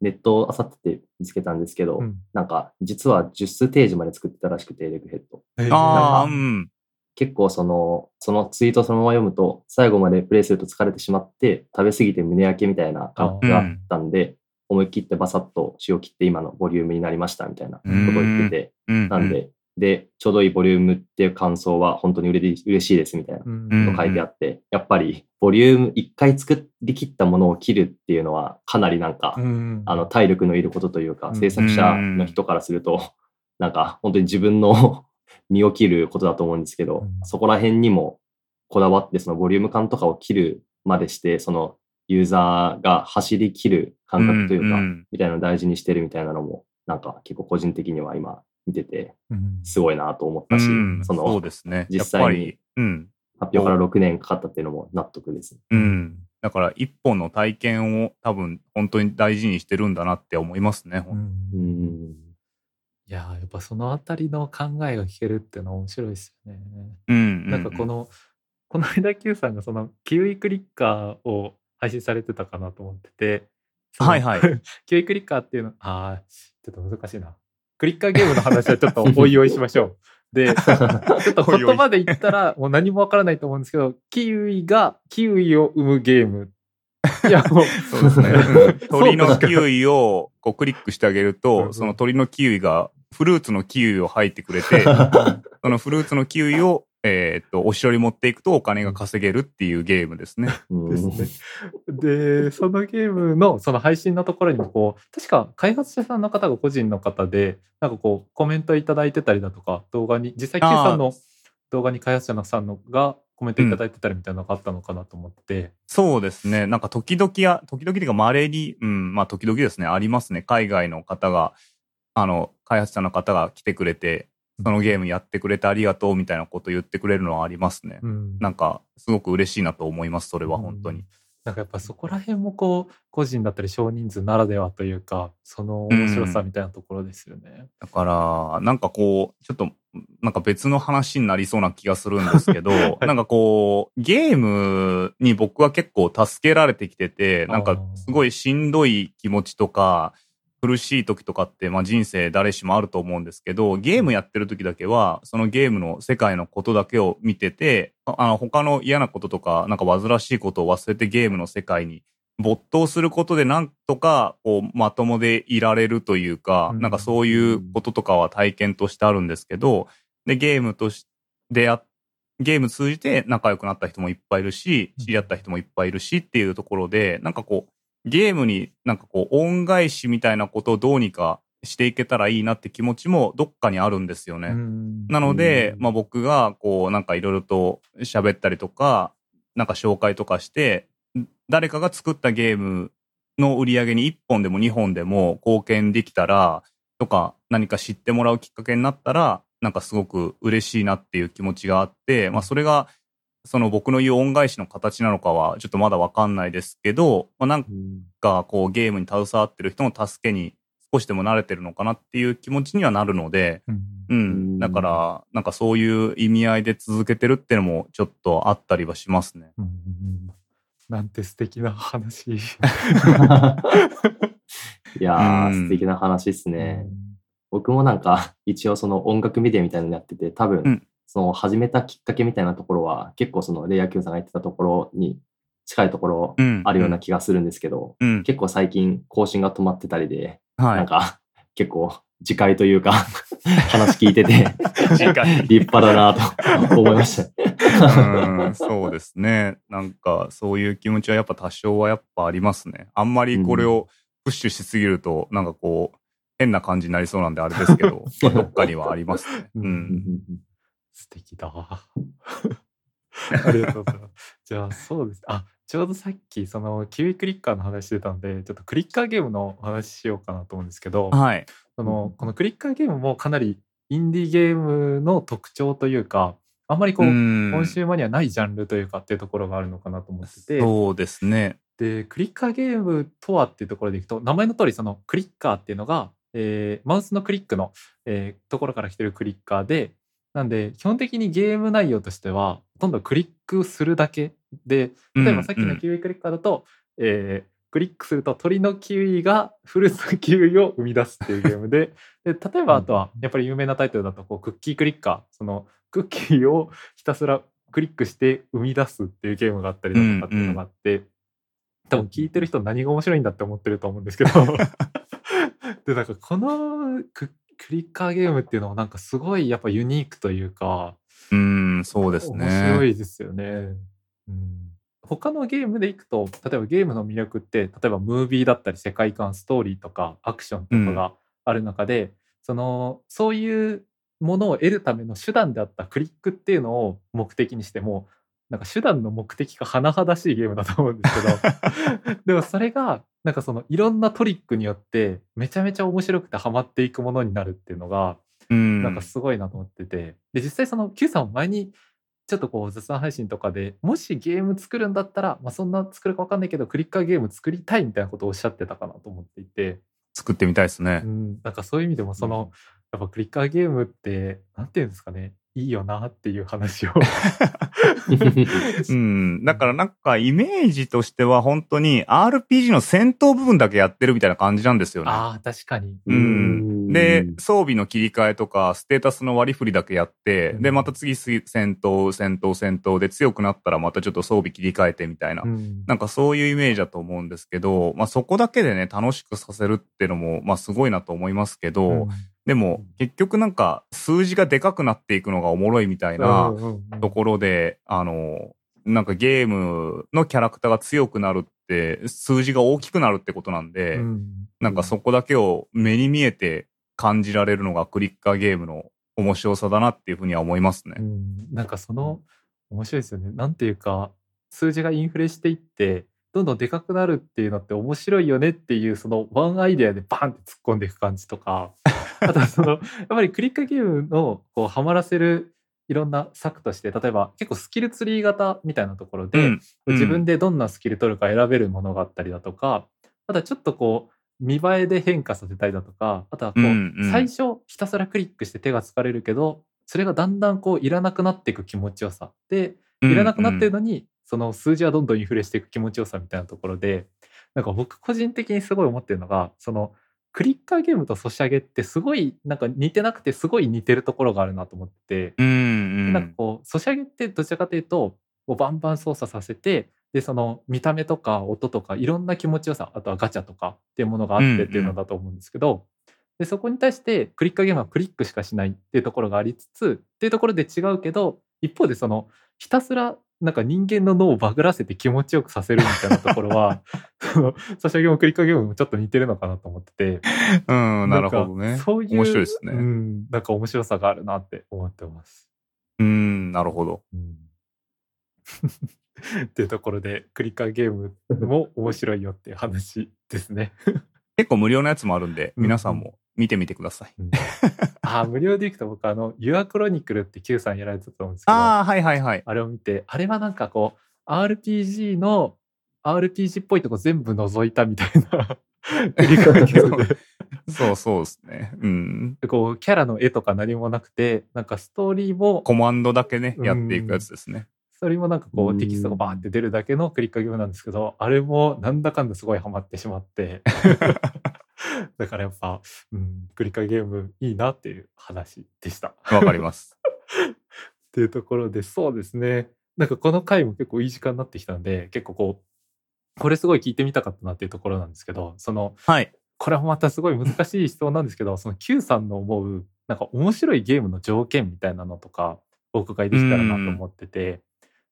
S2: ネットを漁ってて見つけたんですけど、
S1: うん
S2: なんか実は10数ページまで作ってたらしくて、レグヘッド。
S3: ああ、うん。
S2: 結構その、そのツイートをそのまま読むと、最後までプレイすると疲れてしまって、食べ過ぎて胸焼けみたいな感覚があったんで、思い切ってバサッと塩切って今のボリュームになりましたみたいなことを言ってて、
S3: うん。
S2: なんで、で、ちょうどいいボリュームっていう感想は本当に嬉し嬉しいですみたいな
S1: うん。
S3: うん
S2: の書いてあって、やっぱりボリューム一回作り切ったものを切るっていうのはかなりなんか、
S1: うん
S2: あの体力のいることというか、
S1: うん。
S2: 制作者の人からすると、なんか本当に自分の 身を切ることだと思うんですけど、
S1: うん。
S2: そこら辺にもこだわって、そのボリューム感とかを切るまでして、そのユーザーが走り切る感覚というか、
S3: ん
S2: みたいなのを大事にしてるみたいなのも、なんか結構個人的には今見てて、
S1: うん
S2: すごいなと思っ
S3: う
S2: たし、
S3: ん、
S2: その
S3: そうですね。
S2: 実
S3: やっぱ
S2: 際に。発表から6年かかったっていうのも納得です。
S3: うん。だから、一本の体験を多分、本当に大事にしてるんだなって思いますね。
S1: うん
S2: うん。
S1: いやーやっぱそのあたりの考えが聞けるっていうのは面白いですよね。
S3: うん。
S1: なんかこ、の、この間 Q さんがそのキウイクリッカーを配信されてたかなと思ってて、
S3: はいはい。
S1: キウイクリッカーっていうの、ああ、ちょっと難しいな。クリッカーゲームの話はちょっと おいおいしましょう。で、ちょっと言葉で言ったらもう何もわからないと思うんですけど、キウイがキウイを生むゲーム。いや、もう、
S3: そうですね。うん鳥のキウイをこうクリックしてあげると、
S1: ん
S3: その鳥のキウイがフルーツのキウイを吐いてくれて、そのフルーツのキウイを、えーっと、お城に持っていくとお金が稼げるっていうゲームですね。
S2: うん
S1: ですね。で、そのゲームのその配信のところにもこう、確か開発者さんの方が個人の方で、なんかこう、コメントいただいてたりだとか、動画に、実際 Q さんの動画に開発者のさんのがコメントいただいてたりみたいなのがあったのかなと思って、
S3: そうですね。なんか時々や、時々というか稀に、うん、まあ時々ですね、ありますね。海外の方が、あの、開発者の方が来てくれて、そのゲームやってくれてありがとうみたいなこと言ってくれるのはありますね。うん、なんか、すごく嬉しいなと思います、それは本当に。
S1: なんかやっぱそこら辺もこう個人だったり少人数ならではというかその面白さみたいなところですよね。うん、
S3: だからなんかこうちょっとなんか別の話になりそうな気がするんですけど、はい、なんかこうゲームに僕は結構助けられてきててなんかすごいしんどい気持ちとか苦しい時とかって、まあ、人生誰しもあると思うんですけど、ゲームやってる時だけは、そのゲームの世界のことだけを見てて、あの、他の嫌なこととか、なんか煩わしいことを忘れてゲームの世界に没頭することでなんとか、こう、まともでいられるというか、なんかそういうこととかは体験としてあるんですけど、で、ゲームとして、ゲーム通じて仲良くなった人もいっぱいいるし、知り合った人もいっぱいいるしっていうところで、なんかこう、ゲームになんかこう恩返しみたいなことをどうにかしていけたらいいなって気持ちもどっかにあるんですよね。なので、まあ僕がこうなんかいろいろと喋ったりとか、なんか紹介とかして、誰かが作ったゲームの売り上げに1本でも2本でも貢献できたら、とか何か知ってもらうきっかけになったら、なんかすごく嬉しいなっていう気持ちがあって、まあそれがその僕の言う恩返しの形なのかはちょっとまだわかんないですけど、まあ、なんかこうゲームに携わってる人の助けに少しでも慣れてるのかなっていう気持ちにはなるので、うん、うん、だからなんかそういう意味合いで続けてるっていうのもちょっとあったりはしますね。うん、
S1: なんて素敵な話。い
S2: やー、素敵な話ですね。僕もなんか一応その音楽メディアみたいなのやってて多分、その始めたきっかけみたいなところは結構そのレイヤー Q さんが言ってたところに近いところあるような気がするんですけど、うんうん、結構最近更新が止まってたりで、はい、なんか結構次回というか 話聞いてて 立派だなと 思いました
S3: うん。そうですね。なんかそういう気持ちはやっぱ多少はやっぱありますね。あんまりこれをプッシュしすぎると、なんかこう変な感じになりそうなんであれですけど、まあ、どっかにはありますね。うん
S1: 素敵だ。ありがとうございます。じゃあ、そうです。あ、ちょうどさっき、その、キウイクリッカーの話してたんで、ちょっとクリッカーゲームの話しようかなと思うんですけど、
S3: はい。
S1: その、このクリッカーゲームもかなりインディーゲームの特徴というか、あんまりこう、コンシューマーにはないジャンルというかっていうところがあるのかなと思ってて。
S3: そうですね。
S1: で、クリッカーゲームとはっていうところでいくと、名前の通り、そのクリッカーっていうのが、えー、マウスのクリックの、えー、ところから来てるクリッカーで、なんで、基本的にゲーム内容としては、ほとんどクリックするだけで、例えばさっきのキウイクリッカーだと、うんうん、えー、クリックすると鳥のキウイがフルーツキウイを生み出すっていうゲームで で例えばあとはやっぱり有名なタイトルだとこうクッキークリッカー。そのクッキーをひたすらクリックして生み出すっていうゲームがあったりだとかっていうのがあって、うんうん、多分聞いてる人何が面白いんだって思ってると思うんですけど。でだからこのクックリッカーゲームっていうのはなんかすごいやっぱユニークというか、
S3: うん、そうですね。
S1: 面白いですよね。うん、他のゲームでいくと、例えばゲームの魅力って、例えばムービーだったり世界観、ストーリーとかアクションとかがある中で、うん、その、そういうものを得るための手段であったクリックっていうのを目的にしても、なんか手段の目的が甚だしいゲームだと思うんですけど。でもそれがなんかそのいろんなトリックによってめちゃめちゃ面白くてハマっていくものになるっていうのがなんかすごいなと思ってて。で実際その Q さんも前にちょっとこう雑談配信とかでもしゲーム作るんだったら、まあ、そんな作るか分かんないけどクリッカーゲーム作りたいみたいなことをおっしゃってたかなと思っていて。
S3: 作ってみたいですね、
S1: うん、なんかそういう意味でもその、やっぱクリッカーゲームってなんていうんですかねいいよなっていう話を
S3: うん。だからなんかイメージとしては本当に RPG の戦闘部分だけやってるみたいな感じなんですよね。
S1: ああ、確かに。
S3: うん。で、装備の切り替えとか、ステータスの割り振りだけやって、うん、で、また次戦闘、戦闘、戦闘で強くなったらまたちょっと装備切り替えてみたいな、うん、なんかそういうイメージだと思うんですけど、まあそこだけでね、楽しくさせるっていうのも、まあすごいなと思いますけど、うんでも、結局なんか数字がでかくなっていくのがおもろいみたいなところで、あの、なんかゲームのキャラクターが強くなるって、数字が大きくなるってことなんで、なんかそこだけを目に見えて感じられるのがクリッカーゲームの面白さだなっていうふうには思いますね。
S1: うん、なんかその、面白いですよね。なんていうか、数字がインフレしていって、どんどんでかくなるっていうのって面白いよねっていうそのワンアイデアでバンって突っ込んでいく感じとかあとその、やっぱりクリックゲームのこうハマらせるいろんな策として、例えば結構スキルツリー型みたいなところで、うん、自分でどんなスキル取るか選べるものがあったりだとか、あとはちょっとこう、見栄えで変化させたりだとか、あとはこう、うんうん、最初ひたすらクリックして手が疲れるけど、それがだんだんこういらなくなっていく気持ちよさ。で、いらなくなってるのに、その数字はどんどんインフレしていく気持ちよさみたいなところで、なんか僕個人的にすごい思ってるのが、そのクリッカーゲームとソシャゲってすごいなんか似てなくてすごい似てるところがあるなと思ってて、なんかこうソシャゲってどちらかというとこうバンバン操作させてでその見た目とか音とかいろんな気持ちよさあとはガチャとかっていうものがあってっていうのだと思うんですけど、でそこに対してクリッカーゲームはクリックしかしないっていうところがありつつっていうところで違うけど一方でそのひたすらなんか人間の脳をバグらせて気持ちよくさせるみたいなところは、その、ソシャゲもクリックゲームもちょっと似てるのかなと思ってて。
S3: うん、なるほどね。そういう。面白いですね。う
S1: ん、なんか面白さがあるなって思ってます。
S3: うん、なるほど。うん、
S1: っていうところで、クリッカーゲームも面白いよっていう話ですね。
S3: 結構無料のやつもあるんで、皆さんも見てみてください。うん、
S1: あ無料でいくと僕あの「ユアクロニクル」って Q さんやられてたと思うんですけど
S3: あはいはいはい
S1: あれを見てあれはなんかこう RPG の RPG っぽいとこ全部除いたみたいな
S3: そうそうですね。うん。
S1: こうキャラの絵とか何もなくてなんかストーリーも
S3: コマンドだけねやっていくやつですね。
S1: ストーリーもなんかこうテキストがバーって出るだけのクリックゲームなんですけどあれもなんだかんだすごいハマってしまって だからやっぱ、うん、クリカゲームいいなっていう話でした。
S3: わかります。
S1: っていうところで、そうですね。なんかこの回も結構いい時間になってきたんで、結構こう、これすごい聞いてみたかったなっていうところなんですけど、その、
S3: はい。
S1: これはまたすごい難しい質問なんですけど、その Q さんの思う、なんか面白いゲームの条件みたいなのとか、お伺いできたらなと思ってて、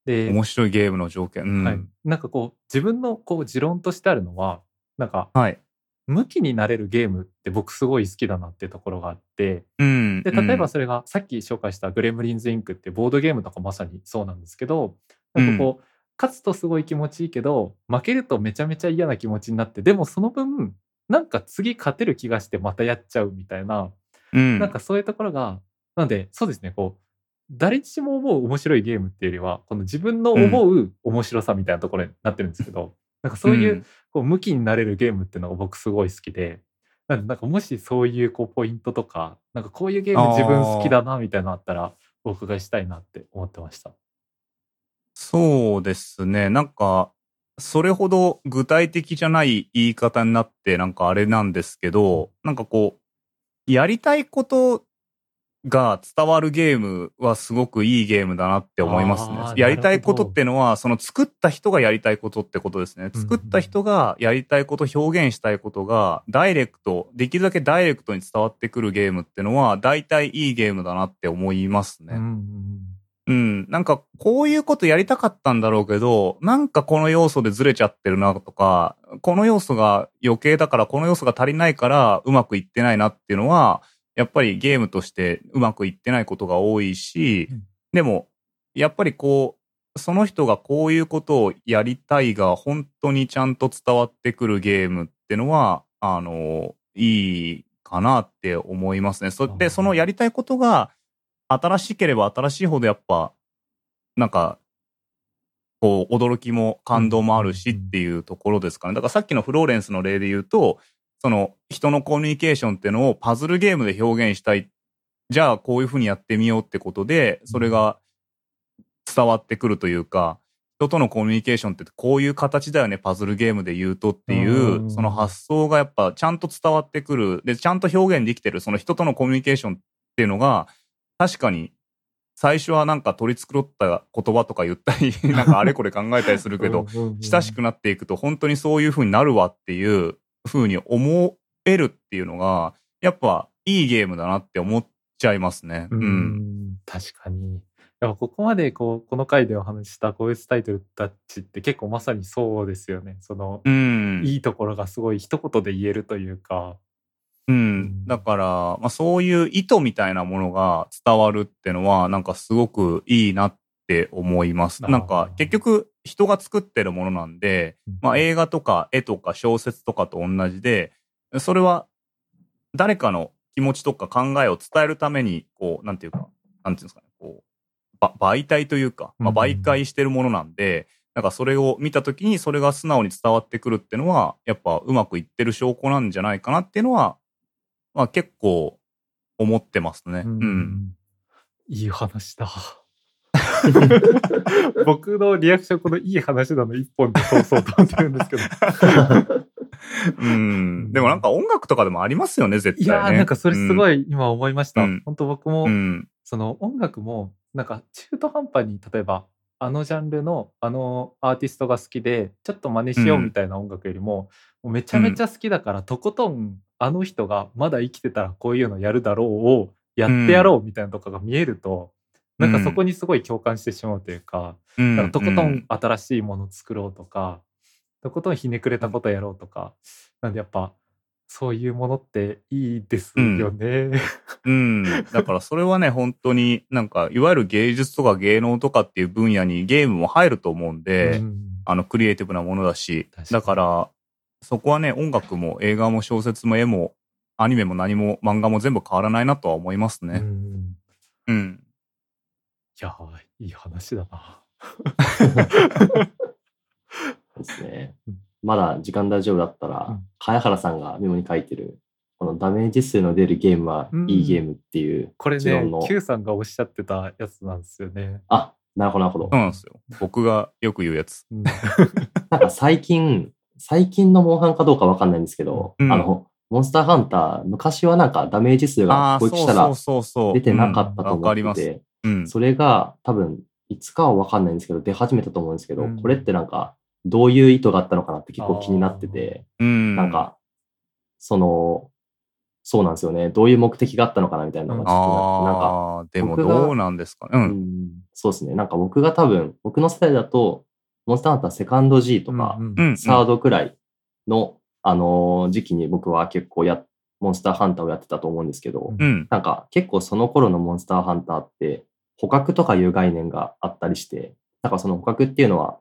S3: で、面白いゲームの条件。うん、
S1: はい。なんかこう、自分のこう持論としてあるのは、なんか、
S3: はい。
S1: 向きになれるゲームって僕すごい好きだなっていうところがあって、
S3: うん、
S1: で例えばそれがさっき紹介した「グレムリンズ・インク」ってボードゲームとかまさにそうなんですけどなんかこう、うん、勝つとすごい気持ちいいけど負けるとめちゃめちゃ嫌な気持ちになってでもその分なんか次勝てる気がしてまたやっちゃうみたいな、うん、なんかそういうところがなんでそうですねこう誰しも思う面白いゲームっていうよりはこの自分の思う面白さみたいなところになってるんですけど、なんかそういう、こう向きになれるゲームっていうのが僕すごい好きで、なんかもしそういうこうポイントとか、なんかこういうゲーム自分好きだなみたいなのあったら、お伺いしたいなって思ってました。
S3: そうですね。なんか、それほど具体的じゃない言い方になって、なんかあれなんですけど、なんかこう、やりたいことが伝わるゲームはすごくいいゲームだなって思いますね。やりたいことっていうのは、その作った人がやりたいことってことですね。作った人がやりたいこと、表現したいことが、ダイレクト、できるだけダイレクトに伝わってくるゲームっていうのは、大体いいゲームだなって思いますね。うん、うん、なんか、こういうことやりたかったんだろうけど、なんかこの要素でずれちゃってるなとか、この要素が余計だから、この要素が足りないから、うまくいってないなっていうのは、やっぱりゲームとしてうまくいってないことが多いし、うん、でも、やっぱりこう、その人がこういうことをやりたいが本当にちゃんと伝わってくるゲームってのは、あの、いいかなって思いますね。そで、そのやりたいことが新しければ新しいほどやっぱ、なんか、こう、驚きも感動もあるしっていうところですかね。だからさっきのフローレンスの例で言うと、その人のコミュニケーションっていうのをパズルゲームで表現したい。じゃあこういうふうにやってみようってことで、それが伝わってくるというか、人とのコミュニケーションってこういう形だよね、パズルゲームで言うとっていう、その発想がやっぱちゃんと伝わってくる。で、ちゃんと表現できてる、その人とのコミュニケーションっていうのが、確かに最初はなんか取り繕った言葉とか言ったり、なんかあれこれ考えたりするけど、親しくなっていくと本当にそういう風になるわっていうふうに思えるっていうのが、やっぱいいゲームだなって思っちゃいますね。うん。うん
S1: 確かに。やっぱここまでこう、この回でお話したこういうタイトルたちって結構まさにそうですよね。その、うん、いいところがすごい一言で言えるというか。
S3: うん。だから、まあそういう意図みたいなものが伝わるってのは、なんかすごくいいなって思います。なんか結局人が作ってるものなんで、まあ映画とか絵とか小説とかと同じで、それは誰かの気持ちとか考えを伝えるために、こう、なんていうか、なんていうんですかね、こう、媒体というか、まあ、媒介してるものなんで、なんかそれを見たときにそれが素直に伝わってくるっていうのは、やっぱうまくいってる証拠なんじゃないかなっていうのは、まあ結構思ってますね。うん。うん、
S1: いい話だ。僕のリアクションこのいい話なの一本で通そうと思ってるんですけど。
S3: うん。でもなんか音楽とかでもありますよね、絶対、
S1: ね、いやなんかそれすごい今思いました。うん、本当僕も、うん、その音楽も、なんか中途半端に例えばあのジャンルのあのアーティストが好きでちょっと真似しようみたいな音楽よりも、もうめちゃめちゃ好きだから、とことんあの人がまだ生きてたらこういうのやるだろうをやってやろうみたいなとかが見えると、なんかそこにすごい共感してしまうというか,、かとことん新しいものを作ろうとか、とことんひねくれたことやろうとか、なんでやっぱそういうものっていいですよね。
S3: うん。うん、だからそれはね、本当になんか、いわゆる芸術とか芸能とかっていう分野にゲームも入ると思うんで、うん、あの、クリエイティブなものだし、だから、そこはね、音楽も映画も小説も絵もアニメも何も漫画も全部変わらないなとは思いますね。うん。うん。
S1: いやいい話だな。
S2: ですね。まだ時間大丈夫だったら、うん、茅原さんがメモに書いてる、このダメージ数の出るゲームはいいゲームっていう、うん、
S1: これね、Q さんがおっしゃってたやつなんですよね。
S2: あ、なるほど、なるほど。
S3: そうなんですよ。僕がよく言うやつ。
S2: なんか最近、最近のモンハンかどうかわかんないんですけど、うん、あの、モンスターハンター、昔はなんかダメージ数が攻撃したら出てなかったと思ってて、うん、それが多分、いつかはわかんないんですけど、出始めたと思うんですけど、うん、これってなんか、どういう意図があったのかなって結構気になってて、うん、なんか、その、そうなんですよね。どういう目的があったのかなみたいなのがちょっと
S3: なんか、でもどうなんですかね。うん、
S2: そうですね。なんか僕が多分、僕の世代だと、モンスターハンターセカンド G とか、サードくらいの、あの時期に僕は結構や、モンスターハンターをやってたと思うんですけど、うん、なんか結構その頃のモンスターハンターって、捕獲とかいう概念があったりして、なんかその捕獲っていうのは、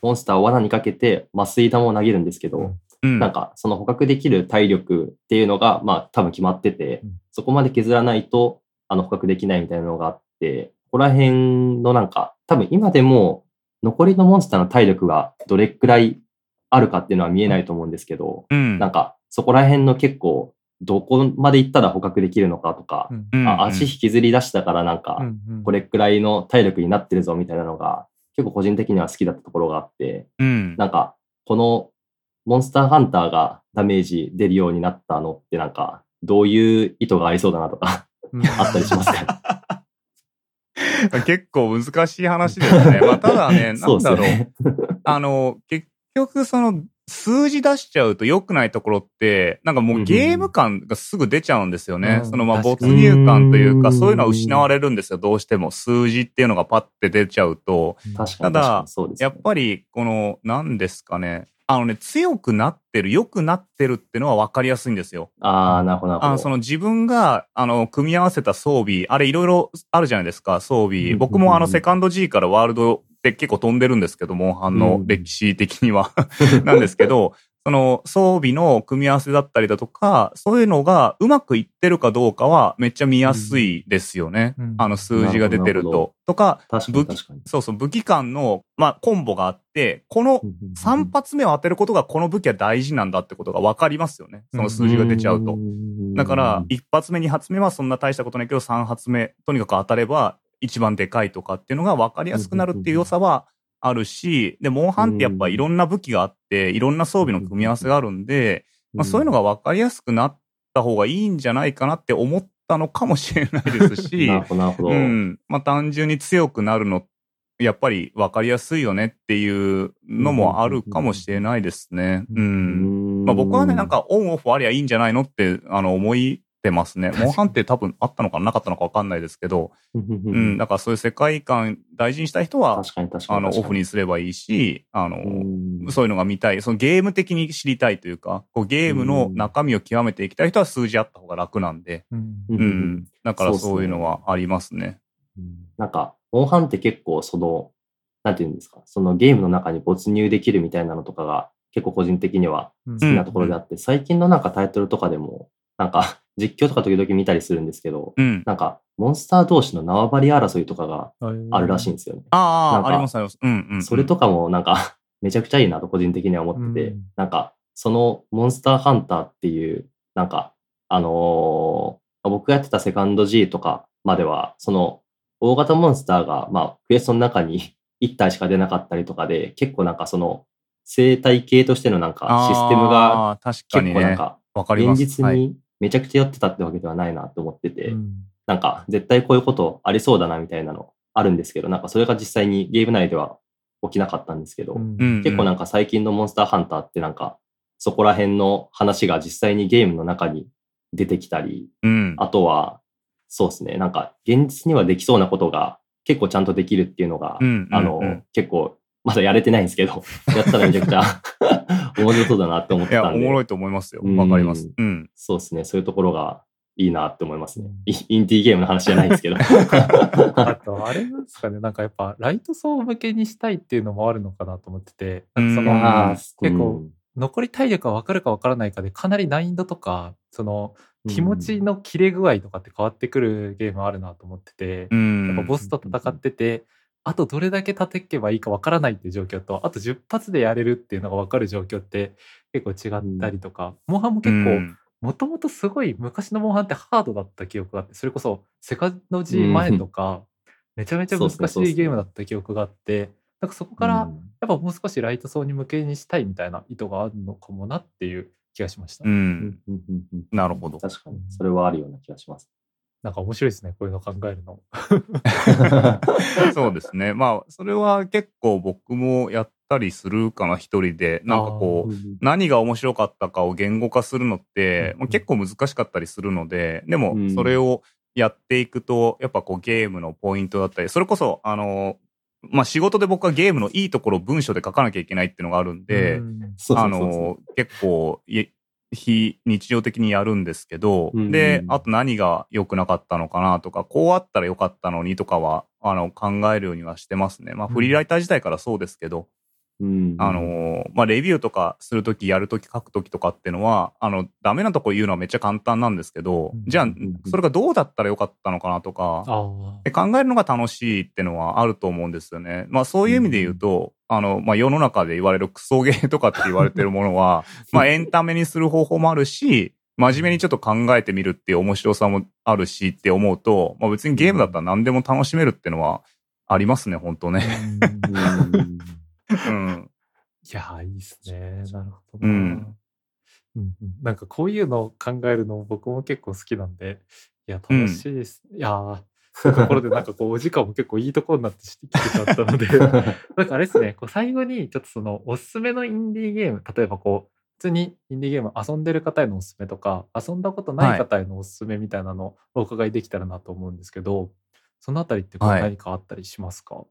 S2: モンスターを罠にかけて麻酔弾を投げるんですけど、うん、なんかその捕獲できる体力っていうのが、まあ多分決まってて、うん、そこまで削らないと、あの捕獲できないみたいなのがあって、ここら辺のなんか、多分今でも残りのモンスターの体力がどれくらいあるかっていうのは見えないと思うんですけど、うん、なんかそこら辺の結構どこまで行ったら捕獲できるのかとか、うん、あ足引きずり出したからなんか、これくらいの体力になってるぞみたいなのが、結構個人的には好きだったところがあって、うん、なんか、このモンスターハンターがダメージ出るようになったのってなんか、どういう意図がありそうだなとか あったりしますか？
S3: 結構難しい話ですね。まあ、ただね、なんだろう。ね、あの、結局その数字出しちゃうと良くないところって、なんかもうゲーム感がすぐ出ちゃうんですよね。うん、そのまあ没入感というか、そういうのは失われるんですよ、どうしても。数字っていうのがパッて出ちゃうと。ただ、やっぱり、この、何ですかね。あのね、強くなってる、良くなってるっていうのは分かりやすいんですよ。
S2: ああ、なるほど。あ
S3: の、その自分が、あの、組み合わせた装備、あれいろいろあるじゃないですか、装備。僕もあの、セカンド G からワールドって結構飛んでるんですけど、モンハンの歴史的には なんですけど、その装備の組み合わせだったりだとか、そういうのがうまくいってるかどうかはめっちゃ見やすいですよね。うん、あの数字が出てると。とか武器、そうそう、武器間の、まあ、コンボがあって、この3発目を当てることがこの武器は大事なんだってことが分かりますよね。その数字が出ちゃうと。だから、1発目、2発目はそんな大したことないけど、3発目、とにかく当たれば一番でかいとかっていうのが分かりやすくなるっていう良さはあるし、で、モンハンってやっぱいろんな武器があって、いろんな装備の組み合わせがあるんで、まあそういうのが分かりやすくなった方がいいんじゃないかなって思ったのかもしれないですし、
S2: なるほど、う
S3: ん。まあ単純に強くなるの、やっぱり分かりやすいよねっていうのもあるかもしれないですね。うん。まあ僕はね、なんかオンオフありゃいいんじゃないのって、あの、思いてますね。モンハンって多分あったのかなかったのかわかんないですけど、うん、だからそういう世界観大事にしたい人は、あの、オフにすればいいし、あの、そういうのが見たい、そのゲーム的に知りたいというか、こうゲームの中身を極めていきたい人は数字あった方が楽なんで、うん、うん、だからそういうのはありますね。
S2: すね。なんか、モンハンって結構その、なんていうんですか、そのゲームの中に没入できるみたいなのとかが結構個人的には好きなところであって、最近のなんかタイトルとかでも、なんか実況とか時々見たりするんですけど、
S3: うん。
S2: なんか、モンスター同士の縄張り争いとかがあるらしいんですよね。
S3: ああ、
S2: か
S3: ありますあります。うんうん。
S2: それとかもなんか、めちゃくちゃいいなと個人的には思ってて、
S1: うん
S2: なんか、そのモンスターハンターっていう、なんか、あのー僕がやってたセカンド G とかまでは、その、大型モンスターが、まあ、クエストの中に 1体しか出なかったりとかで、結構なんかその、生態系としてのなんかシステムが結。構なんか。現実
S3: はい
S2: にめちゃくちゃやってたってわけではないなって思ってて、
S1: うん。
S2: なんか絶対こういうことありそうだなみたいなのあるんですけど、なんかそれが実際にゲーム内では起きなかったんですけど、
S1: うん。
S3: うん
S2: 結構なんか最近のモンスターハンターってなんかそこら辺の話が実際にゲームの中に出てきたり、
S3: うん。
S2: あとはそうですね、なんか現実にはできそうなことが結構ちゃんとできるっていうのが、
S3: うんうんうん。
S2: あの、結構まだやれてないんですけど、やったらめちゃくちゃ面白そうだなって思ったんで。
S3: おもろいと思いますよ。
S2: うん
S3: わかります。うん。
S2: そうですね。そういうところがいいなって思いますね
S1: うん。
S2: イインティーゲームの話じゃないですけど。
S1: あと、あれなんですかね、なんかやっぱ、ライト層向けにしたいっていうのもあるのかなと思ってて、そ
S3: うん
S1: の、結構
S2: うん
S1: 残り体力が分かるか分からないかで、かなり難易度とか、その、気持ちの切れ具合とかって変わってくるゲームあるなと思ってて、
S3: うん。
S1: やっぱボスと戦ってて、あとどれだけ立てっけばいいか分からないっていう状況と、あと10発でやれるっていうのが分かる状況って結構違ったりとか、モンハンも結構、
S3: うん
S1: もともとすごい昔のモンハンってハードだった記憶があって、それこそセカンド G 前とか、めちゃめちゃ難しいゲームだった記憶があって、なんかそこから
S2: うん
S1: やっぱもう少しライト層に向けにしたいみたいな意図があるのかもなっていう気がしました。
S3: う。
S2: うんんうんうんうん
S3: なるほど。
S2: 確かに、それはあるような気がします。
S1: なんか面白いですね、こういうの考えるの。
S3: そうですね。まあ、それは結構僕もやったりするかな、一人で。なんかこう、何が面白かったかを言語化するのって、
S1: うん
S3: まあ結構難しかったりするので、でも
S2: うん
S3: それをやっていくと、やっぱこうゲームのポイントだったり、それこそ、あの、まあ仕事で僕はゲームのいいところを文章で書かなきゃいけないっていうのがあるんで、
S1: うん
S3: あの、結構い、非日常的にやるんですけど、
S2: うん
S3: で、あと何が良くなかったのかなとか、こうあったら良かったのにとかは、あの、考えるようにはしてますね。まあ、
S1: うん。
S3: フリーライター自体からそうですけど、
S2: うん
S3: あの、まあ、レビューとかするとき、やるとき、書くときとかっていうのは、あの、ダメなとこ言うのはめっちゃ簡単なんですけど、
S1: うん
S3: じゃあ
S2: ん、
S3: それがどうだったら良かったのかなとか、で考えるのが楽しいってのはあると思うんですよね。まあそういう意味で言うと、あの、まあ世の中で言われるクソゲーとかって言われてるものは、まあエンタメにする方法もあるし、真面目にちょっと考えてみるっていう面白さもあるしって思うと、まあ別にゲームだったら何でも楽しめるっていうのはありますね、本当ね。
S1: うん。いやー、いいですね。なるほどな。
S3: うん
S1: うんうんなんかこういうのを考えるの僕も結構好きなんで、いや、楽しいです。いやー、そういうところでなんかこう、お時間も結構いいところになってきてしまったので、なんかあれですね、こう最後にちょっとそのおすすめのインディーゲーム、例えばこう、普通にインディーゲーム遊んでる方へのおすすめとか、遊んだことない方へのおすすめみたいなのをお伺いできたらなと思うんですけど、そのあたりって何かあったりしますか、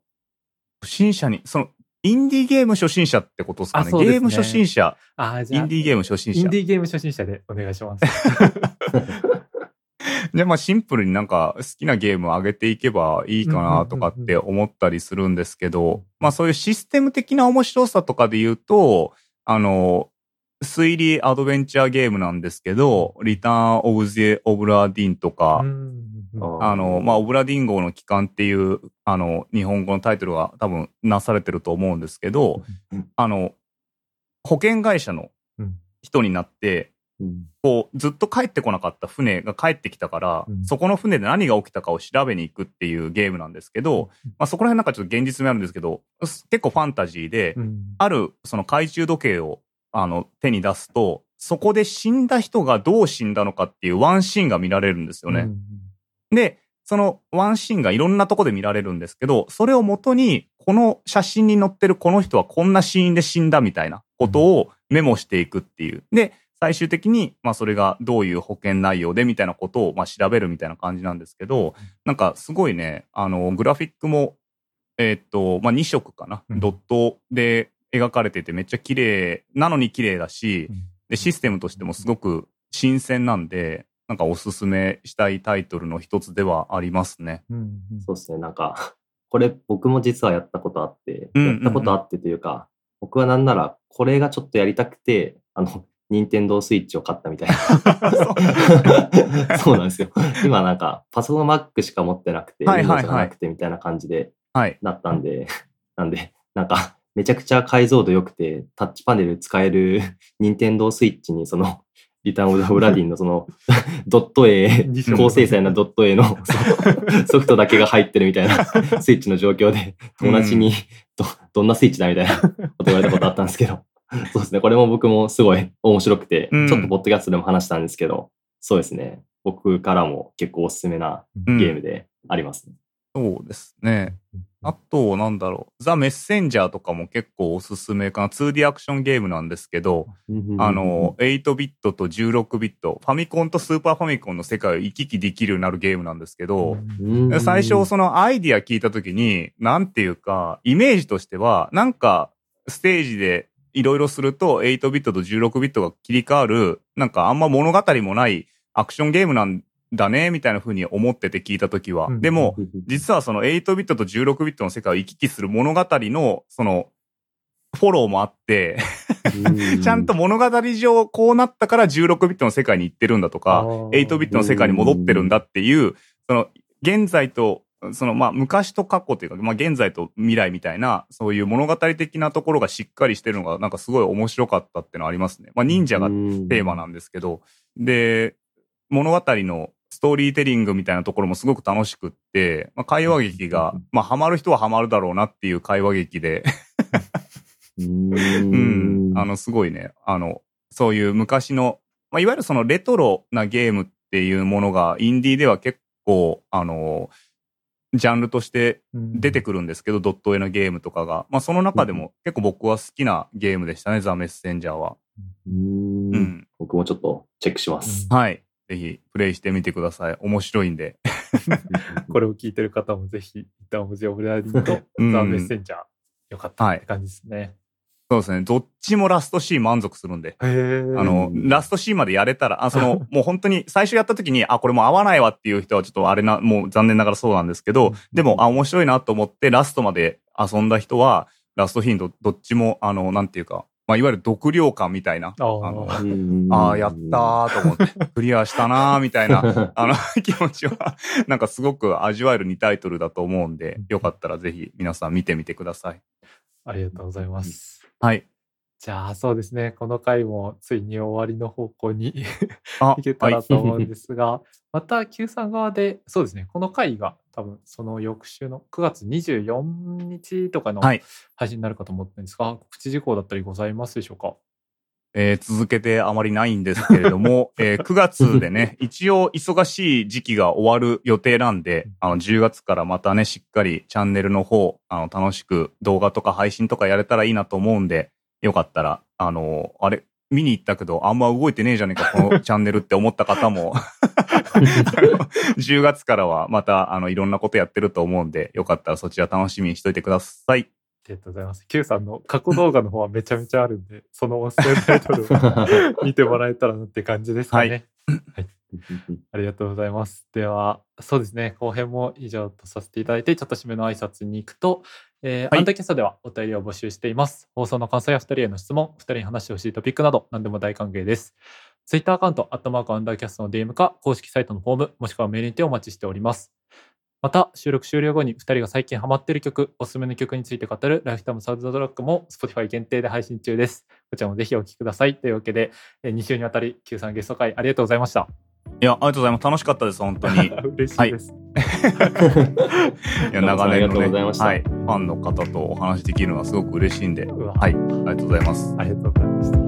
S3: 初心者に、その、インディーゲーム初心者ってことですかね。
S1: ね
S3: ゲーム初心者、
S1: ああ、じゃあ、
S3: インディーゲーム初心者。
S1: インディーゲーム初心者でお願いします。
S3: じゃあまあシンプルになんか好きなゲームを上げていけばいいかなとかって思ったりするんですけど、まあそういうシステム的な面白さとかで言うと、あの、推理アドベンチャーゲームなんですけど、リターン・オブ・ゼ・オブラディンとか、あの、まあ、オブラディン号の帰還っていう、あの、日本語のタイトルが多分なされてると思うんですけど、
S2: うん。
S3: あの、保険会社の
S1: うん。
S3: 人になって、
S2: うん。
S3: こう、ずっと帰ってこなかった船が帰ってきたから、
S1: うん。
S3: そこの船で何が起きたかを調べに行くっていうゲームなんですけど、まあ、そこら辺なんかちょっと現実味あるんですけど、す結構ファンタジーで、
S1: うん。
S3: あるその懐中時計をあの手に出すと、そこで死んだ人がどう死んだのかっていうワンシーンが見られるんですよね。
S1: うん
S3: で、そのワンシーンがいろんなとこで見られるんですけど、それをもとに、この写真に載ってるこの人はこんなシーンで死んだみたいなことをメモしていくっていう。で、最終的に、まあそれがどういう保険内容でみたいなことをまあ調べるみたいな感じなんですけど、なんかすごいね、あの、グラフィックも、えーっと、まあ2色かな、
S1: うん。
S3: ドットで描かれててめっちゃ綺麗なのに綺麗だし、
S1: うん。
S3: で、システムとしてもすごく新鮮なんで、なんかおすすめしたいタイトルの一つではありますね。
S1: うんうん
S2: そうですね。なんか、これ僕も実はやったことあって、やったことあってというか、僕はなんならこれがちょっとやりたくて、あの、任天堂スイッチを買ったみたいな。そうなんですよ。今なんか、パソコン Mac しか持ってなくて、
S3: はいはいはい
S2: なくてみたいな感じで
S3: はい。
S2: なったんで、なんで、なんか、めちゃくちゃ解像度良くて、タッチパネル使える任天堂スイッチに、その、リターンオブザ・ブラディンのその、ドット A、高精細なドット A の ソフトだけが入ってるみたいな スイッチの状況で、友達にど、どんなスイッチだみたいなこと言われたことあったんですけど、そうですね、これも僕もすごい面白くて、
S3: うん。
S2: ちょっとポッドキャストでも話したんですけど、そうですね、僕からも結構おすすめな
S3: うん
S2: ゲームでありますね。
S3: そうですね。あと、なんだろう。ザ・メッセンジャーとかも結構おすすめかな。2D アクションゲームなんですけど、あの、8ビットと16ビット、ファミコンとスーパーファミコンの世界を行き来できるようになるゲームなんですけど、
S2: うん、
S3: 最初そのアイディア聞いた時に、なんていうか、イメージとしては、なんかステージでいろいろすると8ビットと16ビットが切り替わる、なんかあんま物語もないアクションゲームなんだね、みたいな風に思ってて聞いた時は。
S1: うん。
S3: でも、実はその8ビットと16ビットの世界を行き来する物語の、その、フォローもあって、ちゃんと物語上こうなったから16ビットの世界に行ってるんだとか、8ビットの世界に戻ってるんだっていう、その、現在と、その、まあ、昔と過去というか、まあ、現在と未来みたいな、そういう物語的なところがしっかりしてるのが、なんかすごい面白かったっていうのはありますね。まあ、忍者がテーマなんですけど、で、物語のストーリーテリングみたいなところもすごく楽しくって、まあ、会話劇が、まあ、ハマる人はハマるだろうなっていう会話劇で、
S2: うん
S3: うん、あの、すごいね、あの、そういう昔の、まあ、いわゆるそのレトロなゲームっていうものが、インディーでは結構、あの、ジャンルとして出てくるんですけど、ドット絵のゲームとかが。まあ、その中でも結構僕は好きなゲームでしたね、ザ・メッセンジャーは。
S2: うん
S3: うん。
S2: 僕もちょっとチェックします。
S3: はい。ぜひ、プレイしてみてください。面白いんで。
S1: これを聞いてる方もぜひ、一旦オブジェオブラディと
S3: うん
S1: ザ・メッセンジャー、よかったって感じですね。
S3: そうですね。どっちもラストシーン満足するんで。あの、ラストシーンまでやれたら、あ、その、もう本当に最初やった時に、あ、これもう合わないわっていう人はちょっとあれな、もう残念ながらそうなんですけど、でも、あ、面白いなと思ってラストまで遊んだ人は、ラストシーンどどっちも、あの、なんていうか、まあ、いわゆる読量感みたいな、あ
S1: あ
S3: の、
S1: あ。
S3: ああ、やったーと思って、クリアしたなーみたいな、あの、気持ちは、なんかすごく味わえる2タイトルだと思うんで、よかったらぜひ皆さん見てみてください。
S1: ありがとうございます。
S3: はい。
S1: じゃあ、そうですね。この回もついに終わりの方向に
S3: あ
S1: いけたらと思うんですが、また Q さん側で、そうですね。この回が多分その翌週の9月24日とかの
S3: はい
S1: 配信になるかと思ってるんですが、告知事項だったりございますでしょうか？
S3: えー続けてあまりないんですけれども、えー9月でね、一応忙しい時期が終わる予定なんで、あの、10月からまたね、しっかりチャンネルの方、あの、楽しく動画とか配信とかやれたらいいなと思うんで、よかったら、あの、あれ、見に行ったけど、あんま動いてねえじゃねえか、このチャンネルって思った方も、あの10月からはまた、あの、いろんなことやってると思うんで、よかったらそちら楽しみにしといてください。
S1: ありがとうございます。Q さんの過去動画の方はめちゃめちゃあるんで、その音声タイトルを 見てもらえたらなって感じですかね。はい。ありがとうございます。では、そうですね、後編も以上とさせていただいて、ちょっと締めの挨拶に行くと、えー
S3: はい
S1: アンダーキャストではお便りを募集しています。放送の感想や2人への質問、2人に話してほしいトピックなど、何でも大歓迎です。ツイッターアカウント、アットマークアンダーキャストの DM か、公式サイトのフォーム、もしくはメールにてお待ちしております。また、収録終了後に2人が最近ハマっている曲、おすすめの曲について語るライフタイムサウンドトラックも Spotify 限定で配信中です。こちらもぜひお聴きください。というわけで、2週にわたり Q さんゲスト会ありがとうございました。
S3: いや、ありがとうございます。楽しかったです、本当に。
S1: 嬉しいです。
S3: いや長年のね、はい、ファンの方とお話しできるのはすごく嬉しいんで、はい、ありがとうございます。
S1: ありがとうございました。